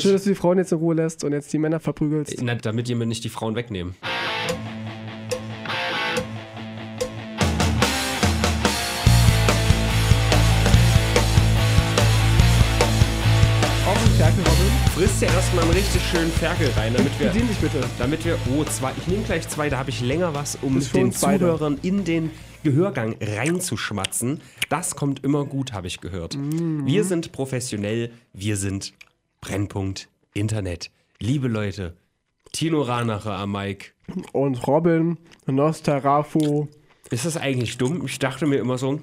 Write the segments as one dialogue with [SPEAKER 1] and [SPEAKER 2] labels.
[SPEAKER 1] Schön, dass du die Frauen jetzt in Ruhe lässt und jetzt die Männer verprügelst.
[SPEAKER 2] Na, damit ihr mir nicht die Frauen wegnehmen. Frisst ja erstmal einen richtig schönen Ferkel rein, damit wir.
[SPEAKER 1] Bedien dich bitte.
[SPEAKER 2] Damit wir. Oh, zwei. Ich nehme gleich zwei, da habe ich länger was, um den
[SPEAKER 1] beide.
[SPEAKER 2] Zuhörern in den Gehörgang reinzuschmatzen. Das kommt immer gut, habe ich gehört.
[SPEAKER 1] Mhm.
[SPEAKER 2] Wir sind professionell, wir sind Brennpunkt Internet. Liebe Leute, Tino Ranacher am Mike.
[SPEAKER 1] Und Robin, Nostarafu.
[SPEAKER 2] Ist das eigentlich dumm? Ich dachte mir immer so,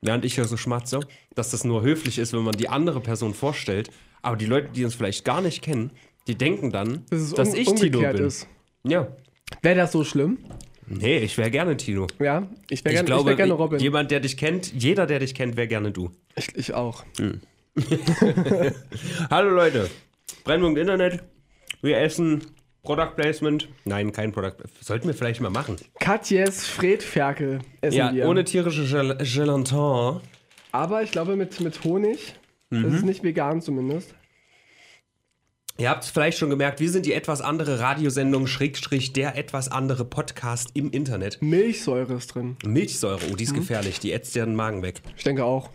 [SPEAKER 2] während ich hier so schmatze, dass das nur höflich ist, wenn man die andere Person vorstellt. Aber die Leute, die uns vielleicht gar nicht kennen, die denken dann,
[SPEAKER 1] Dass es
[SPEAKER 2] dass ich Tino bin.
[SPEAKER 1] ist.
[SPEAKER 2] Ja.
[SPEAKER 1] Wäre das so schlimm?
[SPEAKER 2] Nee, ich wäre gerne Tino.
[SPEAKER 1] Ja, ich wäre
[SPEAKER 2] Ich
[SPEAKER 1] gerne, ich
[SPEAKER 2] glaube,
[SPEAKER 1] wär gerne Robin.
[SPEAKER 2] jemand, der dich kennt, jeder, der dich kennt, wäre gerne du.
[SPEAKER 1] Ich, ich auch.
[SPEAKER 2] Hallo Leute, Brennpunkt Internet. Wir essen Product Placement. Nein, kein Product Sollten wir vielleicht mal machen.
[SPEAKER 1] Katjes Fredferkel essen
[SPEAKER 2] Ja,
[SPEAKER 1] wir.
[SPEAKER 2] ohne tierische Gel Gelantin.
[SPEAKER 1] Aber ich glaube mit, mit Honig. Das
[SPEAKER 2] Mhm.
[SPEAKER 1] ist nicht vegan zumindest.
[SPEAKER 2] Ihr habt es vielleicht schon gemerkt, wir sind die etwas andere Radiosendung, Schrägstrich, der etwas andere Podcast im Internet.
[SPEAKER 1] Milchsäure ist drin.
[SPEAKER 2] Milchsäure, oh, die
[SPEAKER 1] Mhm.
[SPEAKER 2] ist gefährlich, die ätzt dir den Magen weg.
[SPEAKER 1] Ich denke auch.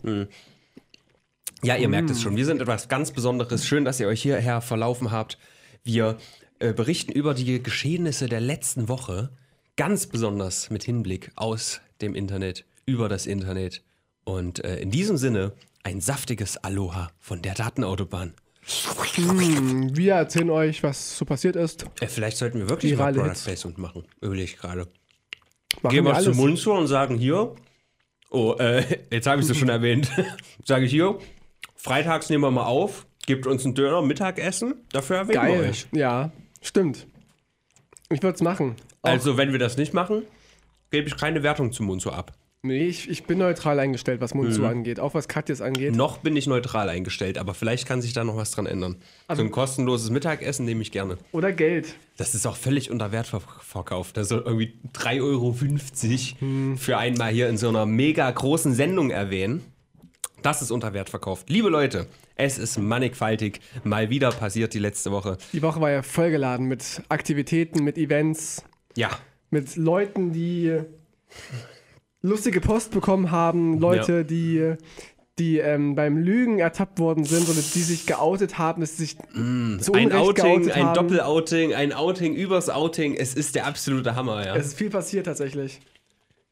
[SPEAKER 2] Ja, ihr merkt es
[SPEAKER 1] Mm.
[SPEAKER 2] schon, wir sind etwas ganz Besonderes. Schön, dass ihr euch hierher verlaufen habt. Wir äh, berichten über die Geschehnisse der letzten Woche, ganz besonders mit Hinblick aus dem Internet, über das Internet. Und äh, in diesem Sinne ein saftiges Aloha von der Datenautobahn.
[SPEAKER 1] Wir erzählen euch, was so passiert ist.
[SPEAKER 2] Äh, vielleicht sollten wir wirklich
[SPEAKER 1] Virale
[SPEAKER 2] mal Product. Placement machen. Überlege ich gerade. Gehen
[SPEAKER 1] wir
[SPEAKER 2] zu und sagen hier. Oh, äh, jetzt habe ich es schon erwähnt. Sage ich hier. Freitags nehmen wir mal auf. Gebt uns einen Döner Mittagessen. Dafür erwähnen wir
[SPEAKER 1] Geil.
[SPEAKER 2] euch.
[SPEAKER 1] Ja, stimmt. Ich würde es machen. Auch-
[SPEAKER 2] Also, wenn wir das nicht machen, gebe ich keine Wertung zum Mund so ab.
[SPEAKER 1] Nee, ich, ich bin neutral eingestellt, was Mund
[SPEAKER 2] Mhm.
[SPEAKER 1] zu angeht. Auch was Katjes angeht.
[SPEAKER 2] Noch bin ich neutral eingestellt, aber vielleicht kann sich da noch was dran ändern. so ein kostenloses Mittagessen nehme ich gerne.
[SPEAKER 1] Oder Geld.
[SPEAKER 2] Das ist auch völlig unter Wert ver verkauft. Das soll irgendwie 3,50 Euro für einmal hier in so einer mega großen Sendung erwähnen. Das ist unter Wert verkauft. Liebe Leute, es ist mannigfaltig. Mal wieder passiert die letzte Woche.
[SPEAKER 1] Die Woche war ja vollgeladen mit Aktivitäten, mit Events,
[SPEAKER 2] Ja,
[SPEAKER 1] mit Leuten, die lustige Post bekommen haben, Leute,
[SPEAKER 2] Ja.
[SPEAKER 1] die, die ähm, beim Lügen ertappt worden sind oder die sich geoutet haben, dass sich zu
[SPEAKER 2] ein Outing, ein. Doppelouting, ein Outing übers Outing. Es ist der absolute Hammer, ja.
[SPEAKER 1] Es ist viel passiert tatsächlich.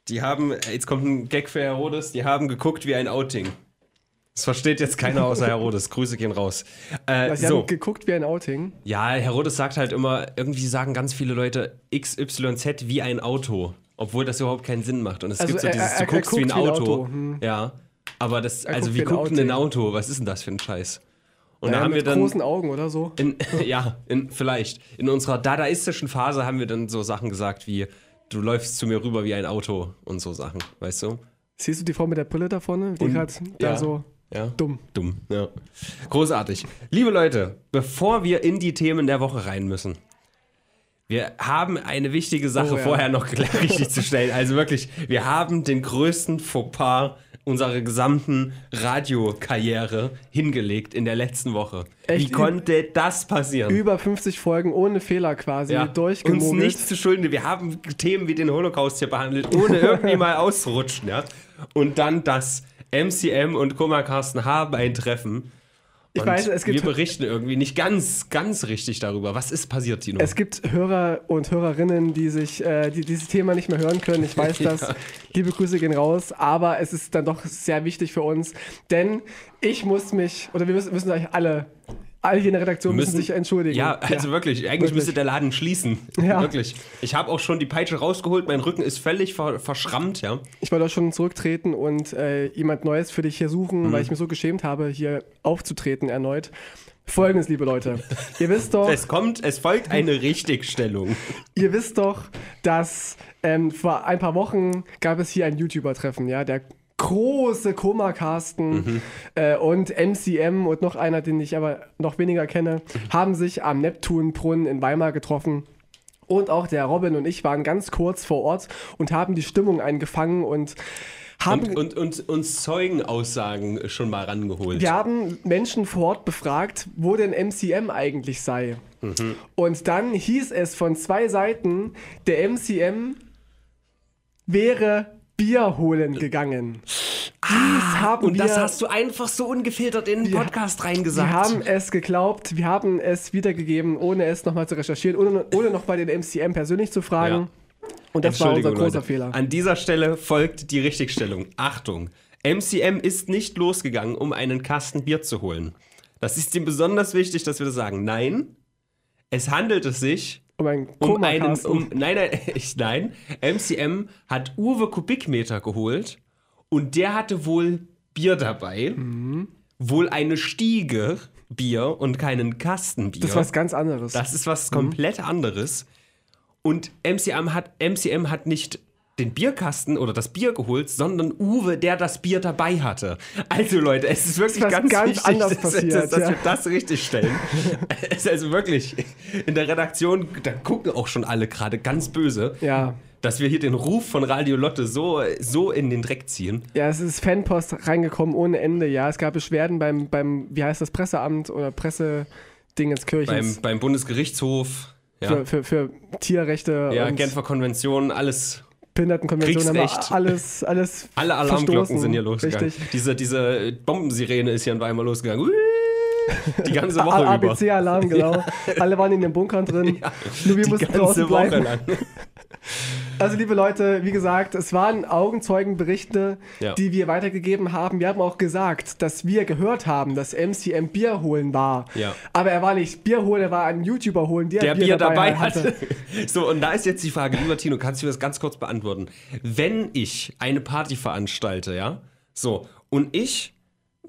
[SPEAKER 2] Die haben, jetzt kommt ein Gag für Herodes, die haben geguckt wie ein Outing. Das versteht jetzt keiner außer Herodes. Grüße gehen raus. Äh,
[SPEAKER 1] sie
[SPEAKER 2] so.
[SPEAKER 1] haben geguckt wie ein Outing.
[SPEAKER 2] Ja, Herodes sagt halt immer, irgendwie sagen ganz viele Leute XYZ wie ein Auto, obwohl das überhaupt keinen Sinn macht. Und es
[SPEAKER 1] Also
[SPEAKER 2] gibt so
[SPEAKER 1] er-
[SPEAKER 2] dieses,
[SPEAKER 1] er-
[SPEAKER 2] du
[SPEAKER 1] er
[SPEAKER 2] guckst wie ein
[SPEAKER 1] guckt wie ein
[SPEAKER 2] Auto.
[SPEAKER 1] Auto, hm.
[SPEAKER 2] Ja, aber das,
[SPEAKER 1] Er
[SPEAKER 2] also wie guckt denn ein. Auto? Was ist denn das für ein Scheiß? Und
[SPEAKER 1] Naja,
[SPEAKER 2] da haben wir
[SPEAKER 1] mit
[SPEAKER 2] dann,
[SPEAKER 1] großen Augen oder so.
[SPEAKER 2] in, ja, in, vielleicht, in unserer dadaistischen Phase haben wir dann so Sachen gesagt wie, du läufst zu mir rüber wie ein Auto und so Sachen, weißt du?
[SPEAKER 1] Siehst du die Frau mit der Brille da vorne? Die gerade da
[SPEAKER 2] ja.
[SPEAKER 1] so
[SPEAKER 2] Ja.
[SPEAKER 1] dumm.
[SPEAKER 2] Dumm, ja. Großartig. Liebe Leute, bevor wir in die Themen der Woche rein müssen, wir haben eine wichtige Sache
[SPEAKER 1] Oh, ja.
[SPEAKER 2] vorher noch richtig zu stellen. Also wirklich, wir haben den größten Fauxpas unserer gesamten Radiokarriere hingelegt in der letzten Woche.
[SPEAKER 1] Echt?
[SPEAKER 2] Wie konnte das passieren?
[SPEAKER 1] Über 50 Folgen ohne Fehler quasi
[SPEAKER 2] ja, uns
[SPEAKER 1] durchgemogelt.
[SPEAKER 2] nichts zu schulden. Wir haben Themen wie den Holocaust hier behandelt, ohne irgendwie mal auszurutschen. Ja? Und dann das MCM und Kummer Carsten haben ein Treffen.
[SPEAKER 1] Ich
[SPEAKER 2] Und
[SPEAKER 1] weiß, es gibt-
[SPEAKER 2] wir berichten irgendwie nicht ganz, ganz richtig darüber. Was ist passiert, Tino?
[SPEAKER 1] Es gibt Hörer und Hörerinnen, die sich äh, die dieses Thema nicht mehr hören können. Ich weiß das.
[SPEAKER 2] Ja.
[SPEAKER 1] Liebe Grüße gehen raus. Aber es ist dann doch sehr wichtig für uns, denn ich muss mich oder wir müssen, müssen eigentlich alle, alle hier in der Redaktion müssen, sich entschuldigen.
[SPEAKER 2] Ja, also wirklich. Eigentlich
[SPEAKER 1] wirklich.
[SPEAKER 2] müsste der Laden schließen.
[SPEAKER 1] Ja.
[SPEAKER 2] Wirklich. Ich habe auch schon die Peitsche rausgeholt. Mein Rücken ist völlig ver verschrammt, ja.
[SPEAKER 1] Ich wollte auch schon zurücktreten und äh, jemand Neues für dich hier suchen,
[SPEAKER 2] Mhm.
[SPEAKER 1] weil ich mich so geschämt habe, hier aufzutreten erneut. Folgendes, liebe Leute. Ihr wisst doch,
[SPEAKER 2] Es kommt, es folgt eine Richtigstellung.
[SPEAKER 1] ihr wisst doch, dass ähm, vor ein paar Wochen gab es hier ein YouTuber-Treffen, ja, der große Koma-Carsten äh, und MCM und noch einer, den ich aber noch weniger kenne, haben sich am Neptunbrunnen in Weimar getroffen Und auch der Robin und ich waren ganz kurz vor Ort und haben die Stimmung eingefangen und haben,
[SPEAKER 2] Und, und, und uns Zeugenaussagen schon mal rangeholt.
[SPEAKER 1] wir haben Menschen vor Ort befragt, wo denn MCM eigentlich sei.
[SPEAKER 2] Mhm.
[SPEAKER 1] Und dann hieß es von zwei Seiten, der MCM wäre Bier holen gegangen.
[SPEAKER 2] Ah, Und
[SPEAKER 1] wir,
[SPEAKER 2] das hast du einfach so ungefiltert in den Podcast reingesagt.
[SPEAKER 1] wir haben es geglaubt, wir haben es wiedergegeben, ohne es nochmal zu recherchieren, ohne, ohne nochmal den MCM persönlich zu fragen. Und das war unser großer
[SPEAKER 2] Leute.
[SPEAKER 1] Fehler.
[SPEAKER 2] An dieser Stelle folgt die Richtigstellung. Achtung, MCM ist nicht losgegangen, um einen Kasten Bier zu holen. Das ist ihm besonders wichtig, dass wir das sagen. Nein, es handelte sich
[SPEAKER 1] Um einen
[SPEAKER 2] um einen, um, nein, nein, ich, nein, MCM hat Uwe Kubikmeter geholt und der hatte wohl Bier dabei,
[SPEAKER 1] Mhm.
[SPEAKER 2] wohl eine Stiege Bier und keinen Kasten Bier.
[SPEAKER 1] das ist was ganz anderes.
[SPEAKER 2] Das ist was
[SPEAKER 1] Mhm.
[SPEAKER 2] komplett anderes. Und MCM hat, MCM hat nicht den Bierkasten oder das Bier geholt, sondern Uwe, der das Bier dabei hatte. Also Leute, es ist wirklich ganz,
[SPEAKER 1] ganz
[SPEAKER 2] wichtig,
[SPEAKER 1] anders
[SPEAKER 2] dass,
[SPEAKER 1] passiert,
[SPEAKER 2] dass, dass
[SPEAKER 1] ja.
[SPEAKER 2] wir das richtig stellen. es ist also wirklich, in der Redaktion, da gucken auch schon alle gerade ganz böse,
[SPEAKER 1] ja.
[SPEAKER 2] dass wir hier den Ruf von Radio Lotte so, so in den Dreck ziehen.
[SPEAKER 1] Ja, es ist Fanpost reingekommen ohne Ende. Ja, es gab Beschwerden beim, beim wie heißt das, Presseamt oder Pressedingenskirchens
[SPEAKER 2] Beim, beim Bundesgerichtshof, ja,
[SPEAKER 1] für, für, für Tierrechte
[SPEAKER 2] ja
[SPEAKER 1] und
[SPEAKER 2] Genfer Konvention, alles
[SPEAKER 1] Behindertenkonvention haben wir
[SPEAKER 2] Kriegsrecht.
[SPEAKER 1] alles, alles
[SPEAKER 2] Alle Alarmglocken
[SPEAKER 1] verstoßen.
[SPEAKER 2] sind hier losgegangen.
[SPEAKER 1] Richtig.
[SPEAKER 2] Diese, diese Bombensirene ist hier in Weimar losgegangen. Ui! Die ganze Woche
[SPEAKER 1] A-
[SPEAKER 2] über.
[SPEAKER 1] ABC-Alarm, genau. Alle waren in den Bunkern drin. Nur wir
[SPEAKER 2] Die
[SPEAKER 1] mussten
[SPEAKER 2] ganze
[SPEAKER 1] draußen
[SPEAKER 2] Woche
[SPEAKER 1] bleiben. Also, liebe Leute, wie gesagt, es waren Augenzeugenberichte,
[SPEAKER 2] Ja.
[SPEAKER 1] die wir weitergegeben haben. Wir haben auch gesagt, dass wir gehört haben, dass MCM Bier holen war.
[SPEAKER 2] Ja.
[SPEAKER 1] Aber er war nicht Bier holen, er war ein YouTuber holen, der,
[SPEAKER 2] Der Bier dabei hatte. So, und da ist jetzt die Frage, lieber Tino, kannst du das ganz kurz beantworten? Wenn ich eine Party veranstalte, ja, so, und ich,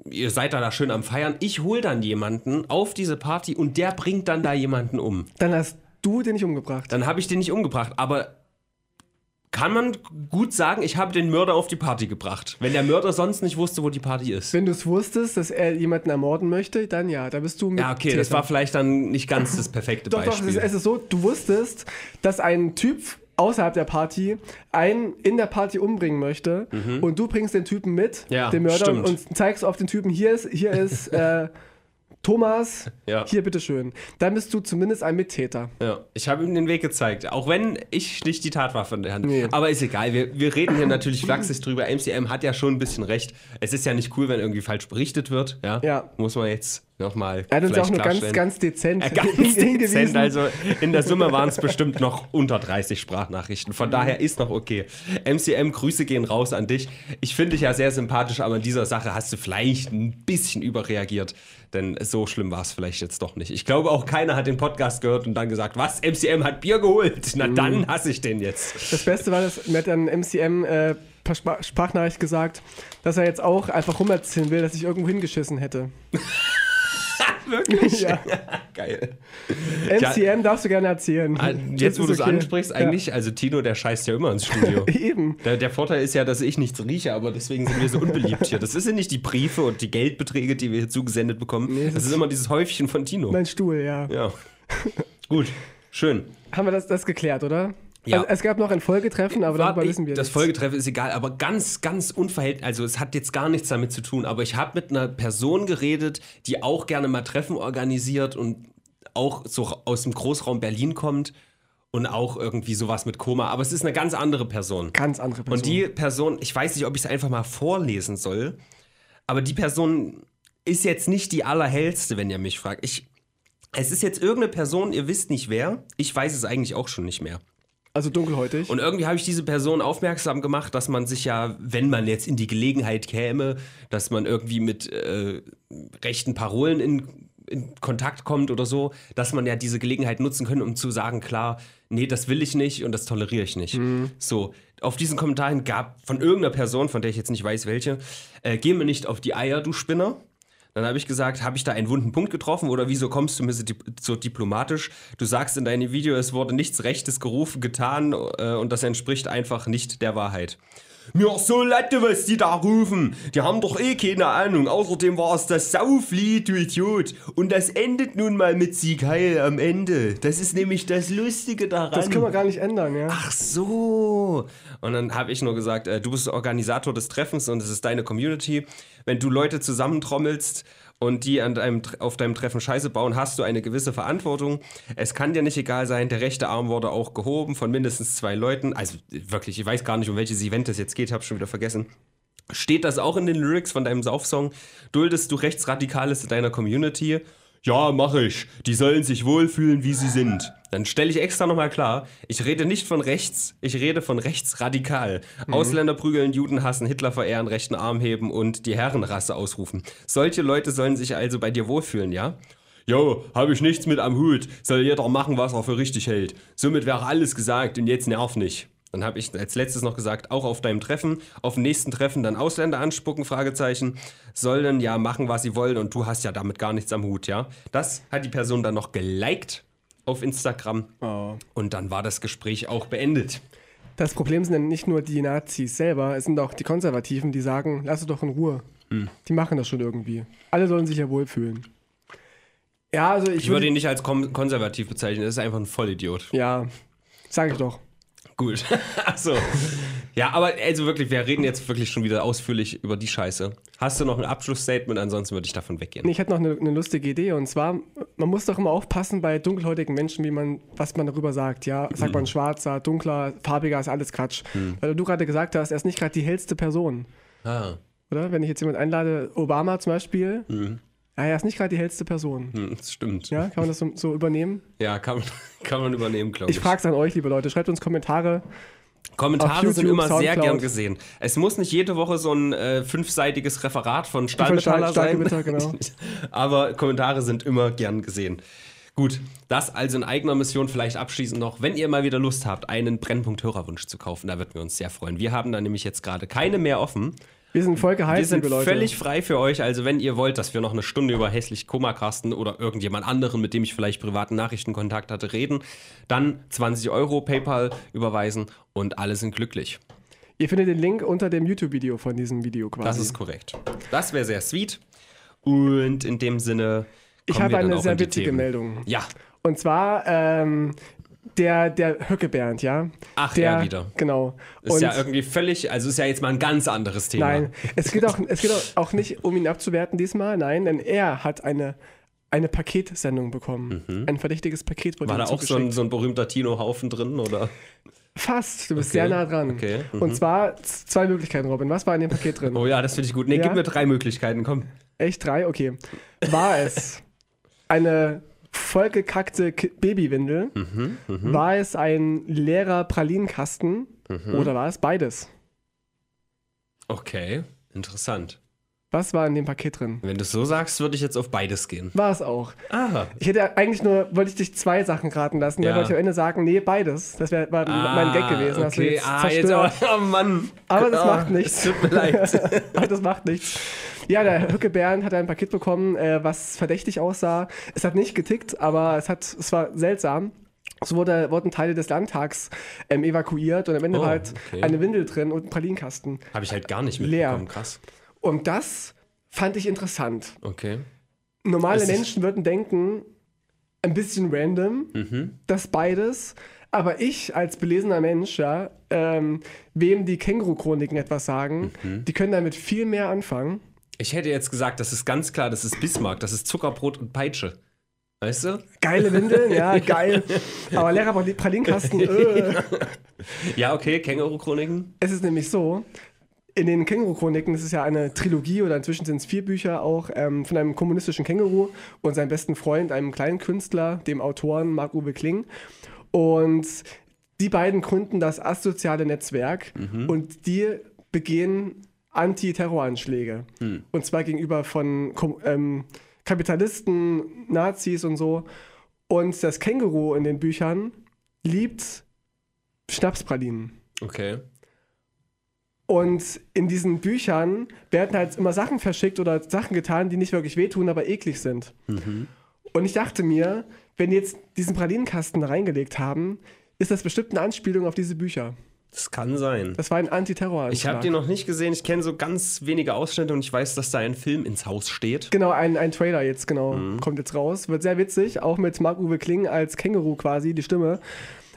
[SPEAKER 2] ihr seid da, da schön am Feiern, ich hole dann jemanden auf diese Party und der bringt dann da jemanden um.
[SPEAKER 1] Dann hast du den nicht umgebracht.
[SPEAKER 2] Dann habe ich den nicht umgebracht, aber kann man gut sagen, ich habe den Mörder auf die Party gebracht, wenn der Mörder sonst nicht wusste, wo die Party ist.
[SPEAKER 1] Wenn du es wusstest, dass er jemanden ermorden möchte, dann ja, da bist du mit
[SPEAKER 2] Ja, okay, das war vielleicht dann nicht ganz das perfekte
[SPEAKER 1] Doch, doch, es
[SPEAKER 2] Beispiel.
[SPEAKER 1] ist, es ist so, du wusstest, dass ein Typ außerhalb der Party einen in der Party umbringen möchte und du bringst den Typen mit,
[SPEAKER 2] Mhm. Ja,
[SPEAKER 1] den Mörder,
[SPEAKER 2] stimmt.
[SPEAKER 1] und zeigst auf den Typen, hier ist, hier ist äh, Thomas,
[SPEAKER 2] Ja.
[SPEAKER 1] hier bitteschön. Dann bist du zumindest ein Mittäter.
[SPEAKER 2] Ja, ich habe ihm den Weg gezeigt, auch wenn ich nicht die Tatwaffe in der Hand
[SPEAKER 1] Nee.
[SPEAKER 2] Aber ist egal, wir, wir reden hier natürlich flachsig drüber. MCM hat ja schon ein bisschen recht. Es ist ja nicht cool, wenn irgendwie falsch berichtet wird. Ja,
[SPEAKER 1] Ja.
[SPEAKER 2] muss man jetzt nochmal
[SPEAKER 1] Er hat uns auch nur ganz, ganz dezent
[SPEAKER 2] Äh, ganz dezent, also in der Summe waren es bestimmt noch unter 30 Sprachnachrichten. Von daher ist noch okay. MCM, Grüße gehen raus an dich. Ich finde dich ja sehr sympathisch, aber in dieser Sache hast du vielleicht ein bisschen überreagiert. Denn so schlimm war es vielleicht jetzt doch nicht. Ich glaube, auch keiner hat den Podcast gehört und dann gesagt, was, MCM hat Bier geholt. Na
[SPEAKER 1] Mhm.
[SPEAKER 2] dann hasse ich den jetzt.
[SPEAKER 1] Das Beste war, dass mir hat dann MCM äh, per Spra- Sprachnachricht gesagt, dass er jetzt auch einfach rumerzählen will, dass ich irgendwo hingeschissen hätte.
[SPEAKER 2] Wirklich?
[SPEAKER 1] Ja.
[SPEAKER 2] Geil.
[SPEAKER 1] MCM darfst du gerne erzählen.
[SPEAKER 2] Ah, Jetzt, wo du es
[SPEAKER 1] okay.
[SPEAKER 2] ansprichst, eigentlich, also Tino, der scheißt ja immer ins Studio.
[SPEAKER 1] Ja. Eben.
[SPEAKER 2] Der, der Vorteil ist ja, dass ich nichts rieche, aber deswegen sind wir so unbeliebt hier. Das sind nicht die Briefe und die Geldbeträge, die wir hier zugesendet bekommen.
[SPEAKER 1] Nee,
[SPEAKER 2] das
[SPEAKER 1] das
[SPEAKER 2] ist
[SPEAKER 1] ist-
[SPEAKER 2] immer dieses Häufchen von Tino.
[SPEAKER 1] Mein Stuhl, ja.
[SPEAKER 2] Ja. Gut. Schön.
[SPEAKER 1] Haben wir das, das geklärt, oder?
[SPEAKER 2] Ja.
[SPEAKER 1] Also, es gab noch ein Folgetreffen, aber darüber wissen wir
[SPEAKER 2] das
[SPEAKER 1] nichts.
[SPEAKER 2] Folgetreffen ist egal, aber ganz, ganz unverhältnismäßig. Also, es hat jetzt gar nichts damit zu tun, aber ich habe mit einer Person geredet, die auch gerne mal Treffen organisiert und auch so aus dem Großraum Berlin kommt und auch irgendwie sowas mit Koma. Aber es ist eine ganz andere Person.
[SPEAKER 1] Ganz andere Person.
[SPEAKER 2] Und die Person, ich weiß nicht, ob ich es einfach mal vorlesen soll, aber die Person ist jetzt nicht die allerhellste, wenn ihr mich fragt. Ich, es ist jetzt irgendeine Person, ihr wisst nicht wer. Ich weiß es eigentlich auch schon nicht mehr.
[SPEAKER 1] Also dunkelhäutig.
[SPEAKER 2] Und irgendwie habe ich diese Person aufmerksam gemacht, dass man sich ja, wenn man jetzt in die Gelegenheit käme, dass man irgendwie mit äh, rechten Parolen in, in Kontakt kommt oder so, dass man ja diese Gelegenheit nutzen könnte, um zu sagen, klar, nee, das will ich nicht und das toleriere ich nicht. So, auf diesen Kommentaren gab von irgendeiner Person, von der ich jetzt nicht weiß welche, äh, geh mir nicht auf die Eier, du Spinner. Dann habe ich gesagt, habe ich da einen wunden Punkt getroffen oder wieso kommst du mir so, so diplomatisch? Du sagst in deinem Video, es wurde nichts Rechtes gerufen, getan äh, und das entspricht einfach nicht der Wahrheit. Mir ist so latte, was die da rufen. Die haben doch eh keine Ahnung. Außerdem war es das Sauflied, du Idiot. Und das endet nun mal mit Sieg Heil am Ende. Das ist nämlich das Lustige daran.
[SPEAKER 1] Das können wir gar nicht ändern, ja.
[SPEAKER 2] Ach so. Und dann habe ich nur gesagt, äh, du bist Organisator des Treffens und es ist deine Community. Wenn du Leute zusammentrommelst und die an deinem, auf deinem Treffen Scheiße bauen, hast du eine gewisse Verantwortung. Es kann dir nicht egal sein, der rechte Arm wurde auch gehoben von mindestens zwei Leuten. Also wirklich, ich weiß gar nicht, um welches Event es jetzt geht, habe schon wieder vergessen. Steht das auch in den Lyrics von deinem Saufsong? Duldest du Rechtsradikales in deiner Community? Ja, mache ich. Die sollen sich wohlfühlen, wie sie sind. Dann stelle ich extra nochmal klar, ich rede nicht von rechts, ich rede von rechtsradikal. Mhm. Ausländer prügeln, Juden hassen, Hitler verehren, rechten Arm heben und die Herrenrasse ausrufen. Solche Leute sollen sich also bei dir wohlfühlen, ja? Jo, habe ich nichts mit am Hut. Soll jeder machen, was er für richtig hält. Somit wäre alles gesagt und jetzt nerv nicht. Dann habe ich als letztes noch gesagt, auch auf deinem Treffen, auf dem nächsten Treffen dann Ausländer anspucken, Fragezeichen, sollen ja machen, was sie wollen und du hast ja damit gar nichts am Hut, ja. Das hat die Person dann noch geliked auf Instagram oh. und dann war das Gespräch auch beendet.
[SPEAKER 1] Das Problem sind dann nicht nur die Nazis selber, es sind auch die Konservativen, die sagen, lass es doch in Ruhe. Hm. Die machen das schon irgendwie. Alle sollen sich ja wohlfühlen.
[SPEAKER 2] Ja, also ich, ich würde ihn nicht als konservativ bezeichnen, das ist einfach ein Vollidiot.
[SPEAKER 1] Ja, sage ich doch.
[SPEAKER 2] Gut. Achso. Ja, aber also wirklich, wir reden jetzt wirklich schon wieder ausführlich über die Scheiße. Hast du noch ein Abschlussstatement? Ansonsten würde ich davon weggehen.
[SPEAKER 1] Ich hätte noch eine, eine, lustige Idee und zwar, man muss doch immer aufpassen bei dunkelhäutigen Menschen, wie man, was man darüber sagt. Ja, sagt mhm. man schwarzer, dunkler, farbiger, ist alles Quatsch. Mhm. Weil du gerade gesagt hast, er ist nicht gerade die hellste Person. Ah. Oder? Wenn ich jetzt jemand einlade, Obama zum Beispiel. Mhm ja, er ist nicht gerade die hellste Person.
[SPEAKER 2] Hm, das stimmt.
[SPEAKER 1] Ja, kann man das so, so übernehmen?
[SPEAKER 2] Ja, kann man, kann man übernehmen, glaube
[SPEAKER 1] ich. Ich frage es an euch, liebe Leute. Schreibt uns Kommentare.
[SPEAKER 2] Kommentare YouTube, sind immer Soundcloud. sehr gern gesehen. Es muss nicht jede Woche so ein äh, fünfseitiges Referat von Stahlmetaller Stahl, sein. Stahl, genau. Aber Kommentare sind immer gern gesehen. Gut, das also in eigener Mission vielleicht abschließend noch, wenn ihr mal wieder Lust habt, einen Brennpunkt Hörerwunsch zu kaufen, da würden wir uns sehr freuen. Wir haben da nämlich jetzt gerade keine mehr offen.
[SPEAKER 1] Wir sind voll geheizt, Wir
[SPEAKER 2] sind völlig frei für euch. Also, wenn ihr wollt, dass wir noch eine Stunde über hässlich Kummerkasten oder irgendjemand anderen, mit dem ich vielleicht privaten Nachrichtenkontakt hatte, reden, dann 20 Euro PayPal überweisen und alle sind glücklich.
[SPEAKER 1] Ihr findet den Link unter dem YouTube-Video von diesem Video quasi.
[SPEAKER 2] Das ist korrekt. Das wäre sehr sweet. Und in dem Sinne.
[SPEAKER 1] Ich habe eine sehr witzige Meldung.
[SPEAKER 2] Ja.
[SPEAKER 1] Und zwar ähm, der, der Höcke Bernd, ja.
[SPEAKER 2] Ach,
[SPEAKER 1] der,
[SPEAKER 2] er wieder.
[SPEAKER 1] Genau.
[SPEAKER 2] Ist und ja irgendwie völlig, also ist ja jetzt mal ein ganz anderes Thema.
[SPEAKER 1] Nein, es geht auch, es geht auch nicht, um ihn abzuwerten diesmal, nein, denn er hat eine, eine Paketsendung bekommen. Mhm. Ein verdächtiges Paket
[SPEAKER 2] wurde War da auch so ein, so ein berühmter Tino-Haufen drin, oder?
[SPEAKER 1] Fast, du bist okay. sehr nah dran. Okay. Mhm. Und zwar zwei Möglichkeiten, Robin. Was war in dem Paket drin?
[SPEAKER 2] Oh ja, das finde ich gut. Nee, ja? gib mir drei Möglichkeiten, komm.
[SPEAKER 1] Echt drei? Okay. War es eine vollgekackte Babywindel? Mhm, mh. War es ein leerer Pralinenkasten mhm. oder war es beides?
[SPEAKER 2] Okay, interessant.
[SPEAKER 1] Was war in dem Paket drin?
[SPEAKER 2] Wenn du es so sagst, würde ich jetzt auf beides gehen.
[SPEAKER 1] War es auch.
[SPEAKER 2] Ah.
[SPEAKER 1] Ich hätte eigentlich nur, wollte ich dich zwei Sachen raten lassen. Ja. Dann wollte ich am Ende sagen, nee, beides. Das wäre ah, mein Gag gewesen.
[SPEAKER 2] Okay, jetzt ah, jetzt aber, oh Mann.
[SPEAKER 1] Aber das oh, macht nichts.
[SPEAKER 2] Tut mir leid.
[SPEAKER 1] Aber das macht nichts. Ja, der Hücke Bern hat ein Paket bekommen, äh, was verdächtig aussah. Es hat nicht getickt, aber es, hat, es war seltsam. Es wurde, wurden Teile des Landtags ähm, evakuiert und am Ende oh, war halt okay. eine Windel drin und ein Pralinenkasten.
[SPEAKER 2] Habe ich halt gar nicht mitbekommen, krass.
[SPEAKER 1] Und das fand ich interessant.
[SPEAKER 2] Okay.
[SPEAKER 1] Normale Menschen würden denken, ein bisschen random, mhm. das beides. Aber ich als belesener Mensch, ja, ähm, wem die Känguru-Chroniken etwas sagen, mhm. die können damit viel mehr anfangen.
[SPEAKER 2] Ich hätte jetzt gesagt, das ist ganz klar, das ist Bismarck, das ist Zuckerbrot und Peitsche. Weißt du?
[SPEAKER 1] Geile Windeln, ja, geil. Aber leerer Pralinkasten, äh.
[SPEAKER 2] Ja, okay, Känguru-Chroniken.
[SPEAKER 1] Es ist nämlich so, in den Känguru-Chroniken, das ist ja eine Trilogie oder inzwischen sind es vier Bücher auch, ähm, von einem kommunistischen Känguru und seinem besten Freund, einem kleinen Künstler, dem Autoren Marc-Uwe Kling. Und die beiden gründen das asoziale Netzwerk mhm. und die begehen Antiterroranschläge. Mhm. Und zwar gegenüber von ähm, Kapitalisten, Nazis und so. Und das Känguru in den Büchern liebt Schnapspralinen.
[SPEAKER 2] Okay.
[SPEAKER 1] Und in diesen Büchern werden halt immer Sachen verschickt oder Sachen getan, die nicht wirklich wehtun, aber eklig sind. Mhm. Und ich dachte mir, wenn die jetzt diesen Pralinenkasten reingelegt haben, ist das bestimmt eine Anspielung auf diese Bücher.
[SPEAKER 2] Das kann sein.
[SPEAKER 1] Das war ein Antiterroranschlag.
[SPEAKER 2] Ich habe die noch nicht gesehen. Ich kenne so ganz wenige Ausschnitte und ich weiß, dass da ein Film ins Haus steht.
[SPEAKER 1] Genau, ein, ein Trailer jetzt, genau.
[SPEAKER 2] Mhm.
[SPEAKER 1] Kommt jetzt raus. Wird sehr witzig, auch mit Marc-Uwe Kling als Känguru quasi, die Stimme.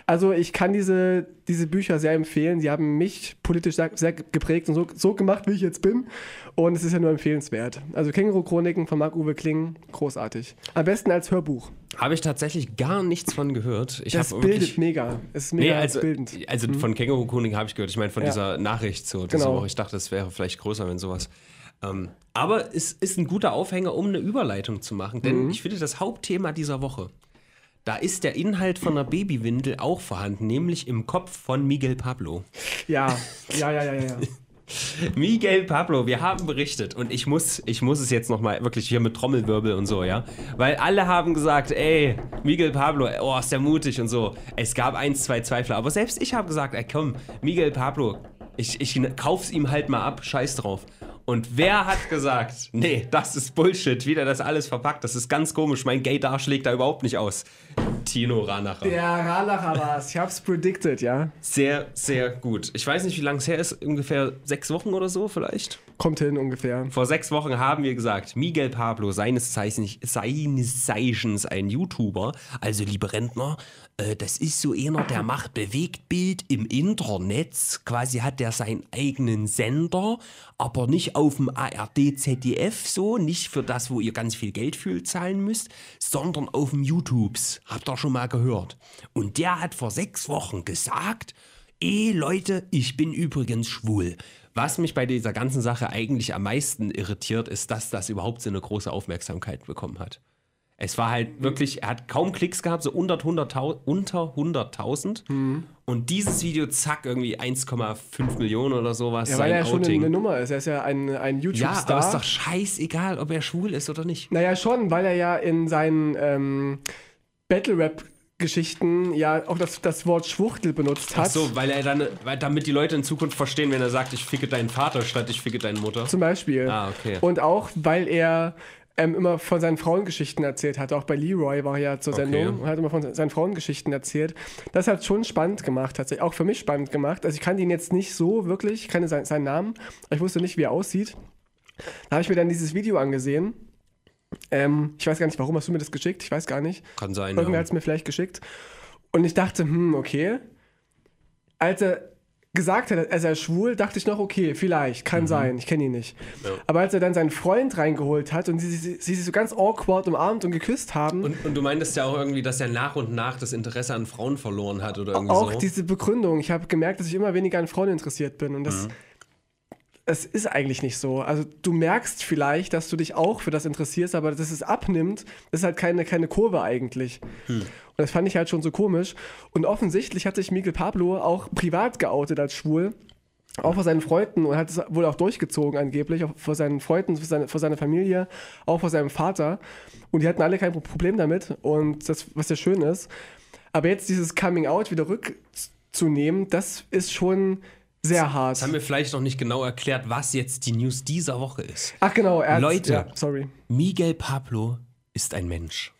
[SPEAKER 1] Also ich kann diese, diese Bücher sehr empfehlen. Sie haben mich politisch sehr, sehr geprägt und so, so gemacht, wie ich jetzt bin. Und es ist ja nur empfehlenswert. Also Känguru-Chroniken von Marc-Uwe Kling, großartig. Am besten als Hörbuch.
[SPEAKER 2] Habe ich tatsächlich gar nichts von gehört. Ich
[SPEAKER 1] Das bildet
[SPEAKER 2] wirklich-
[SPEAKER 1] mega. Es ist
[SPEAKER 2] Nee,
[SPEAKER 1] mega
[SPEAKER 2] also,
[SPEAKER 1] bildend.
[SPEAKER 2] also von Känguru König habe ich gehört. Ich meine, von
[SPEAKER 1] Ja.
[SPEAKER 2] dieser Nachricht so diese
[SPEAKER 1] Genau.
[SPEAKER 2] Woche. Ich dachte, es wäre vielleicht größer, wenn sowas. Ähm, aber es ist ein guter Aufhänger, um eine Überleitung zu machen. Denn
[SPEAKER 1] Mhm.
[SPEAKER 2] ich finde, das Hauptthema dieser Woche, da ist der Inhalt von einer Babywindel auch vorhanden, nämlich im Kopf von Miguel Pablo.
[SPEAKER 1] Ja, ja, ja, ja, ja.
[SPEAKER 2] Miguel Pablo, wir haben berichtet und ich muss, ich muss es jetzt nochmal wirklich hier mit Trommelwirbel und so, ja. Weil alle haben gesagt, ey, Miguel Pablo, oh, ist der mutig und so. Es gab eins, zwei Zweifler, aber selbst ich habe gesagt, ey, komm, Miguel Pablo, ich, ich kauf's ihm halt mal ab, scheiß drauf. Und wer hat gesagt, nee, das ist Bullshit, wie der das alles verpackt, das ist ganz komisch, mein Gaydar schlägt da überhaupt nicht aus. Tino Ranacher.
[SPEAKER 1] Der Ralacher war's. Ich hab's predicted, ja.
[SPEAKER 2] Sehr, sehr gut. Ich weiß nicht, wie lange es her ist, ungefähr sechs Wochen oder so vielleicht.
[SPEAKER 1] Kommt hin ungefähr.
[SPEAKER 2] Vor sechs Wochen haben wir gesagt, Miguel Pablo, seines Zeichens, seines Zeichens ein YouTuber, also liebe Rentner, das ist so einer, der macht Bewegtbild im Internet, quasi hat der seinen eigenen Sender, aber nicht auf dem ARD, ZDF so, nicht für das, wo ihr ganz viel Geld für zahlen müsst, sondern auf dem YouTubes. Habt ihr schon mal gehört. Und der hat vor sechs Wochen gesagt, Eh, Leute, ich bin übrigens schwul. Was mich bei dieser ganzen Sache eigentlich am meisten irritiert, ist, dass das überhaupt so eine große Aufmerksamkeit bekommen hat. Es war halt wirklich, er hat kaum Klicks gehabt, so unter 100.000. Unter 100.000. Und dieses Video, zack, irgendwie 1,5 Millionen oder sowas.
[SPEAKER 1] Ja, weil er ja schon eine, eine Nummer ist. Er ist ja ein, ein
[SPEAKER 2] ja,
[SPEAKER 1] YouTube-Star.
[SPEAKER 2] aber ist doch scheißegal, ob er schwul ist oder nicht.
[SPEAKER 1] Naja, schon, weil er ja in seinen ähm, Battle-Rap-Geschichten ja auch das, das Wort Schwuchtel benutzt hat.
[SPEAKER 2] Ach so, weil er dann, weil, damit die Leute in Zukunft verstehen, wenn er sagt, ich ficke deinen Vater statt ich ficke deine Mutter.
[SPEAKER 1] Zum Beispiel.
[SPEAKER 2] Ah, okay.
[SPEAKER 1] Und auch, weil er ähm, immer von seinen Frauengeschichten erzählt hat. Auch bei Leroy war er ja zur
[SPEAKER 2] Okay.
[SPEAKER 1] Sendung und hat immer von seinen Frauengeschichten erzählt. Das hat schon spannend gemacht, tatsächlich. Auch für mich spannend gemacht. Also ich kannte ihn jetzt nicht so wirklich, ich kannte sein, seinen Namen, aber ich wusste nicht, wie er aussieht. Da habe ich mir dann dieses Video angesehen. Ähm, ich weiß gar nicht, warum hast du mir das geschickt? Ich weiß gar nicht.
[SPEAKER 2] Kann sein.
[SPEAKER 1] Irgendwer
[SPEAKER 2] ja.
[SPEAKER 1] hat es mir vielleicht geschickt. Und ich dachte, hm, okay. Als er gesagt hat, er sei schwul, dachte ich noch, okay, vielleicht, kann sein, ich kenne ihn nicht.
[SPEAKER 2] Ja.
[SPEAKER 1] Aber als er dann seinen Freund reingeholt hat und sie, sie, sie sich so ganz awkward umarmt und geküsst haben,
[SPEAKER 2] Und, und du meintest ja auch irgendwie, dass er nach und nach das Interesse an Frauen verloren hat oder irgendwie
[SPEAKER 1] auch
[SPEAKER 2] so.
[SPEAKER 1] diese Begründung, ich habe gemerkt, dass ich immer weniger an Frauen interessiert bin und das, es ist eigentlich nicht so. Also du merkst vielleicht, dass du dich auch für das interessierst, aber dass es abnimmt, das ist halt keine, keine Kurve eigentlich. Und das fand ich halt schon so komisch. Und offensichtlich hat sich Miguel Pablo auch privat geoutet als schwul. Auch vor seinen Freunden und hat es wohl auch durchgezogen angeblich, auch vor seinen Freunden, vor, seine, vor seiner Familie, auch vor seinem Vater. Und die hatten alle kein Pro- Problem damit und das, was ja schön ist. Aber jetzt dieses Coming Out wieder rückzunehmen, das ist schon sehr hart.
[SPEAKER 2] Jetzt haben wir vielleicht noch nicht genau erklärt, was jetzt die News dieser Woche ist.
[SPEAKER 1] Ach genau, er hat,
[SPEAKER 2] Leute.
[SPEAKER 1] Ja, sorry.
[SPEAKER 2] Miguel Pablo ist ein Mensch.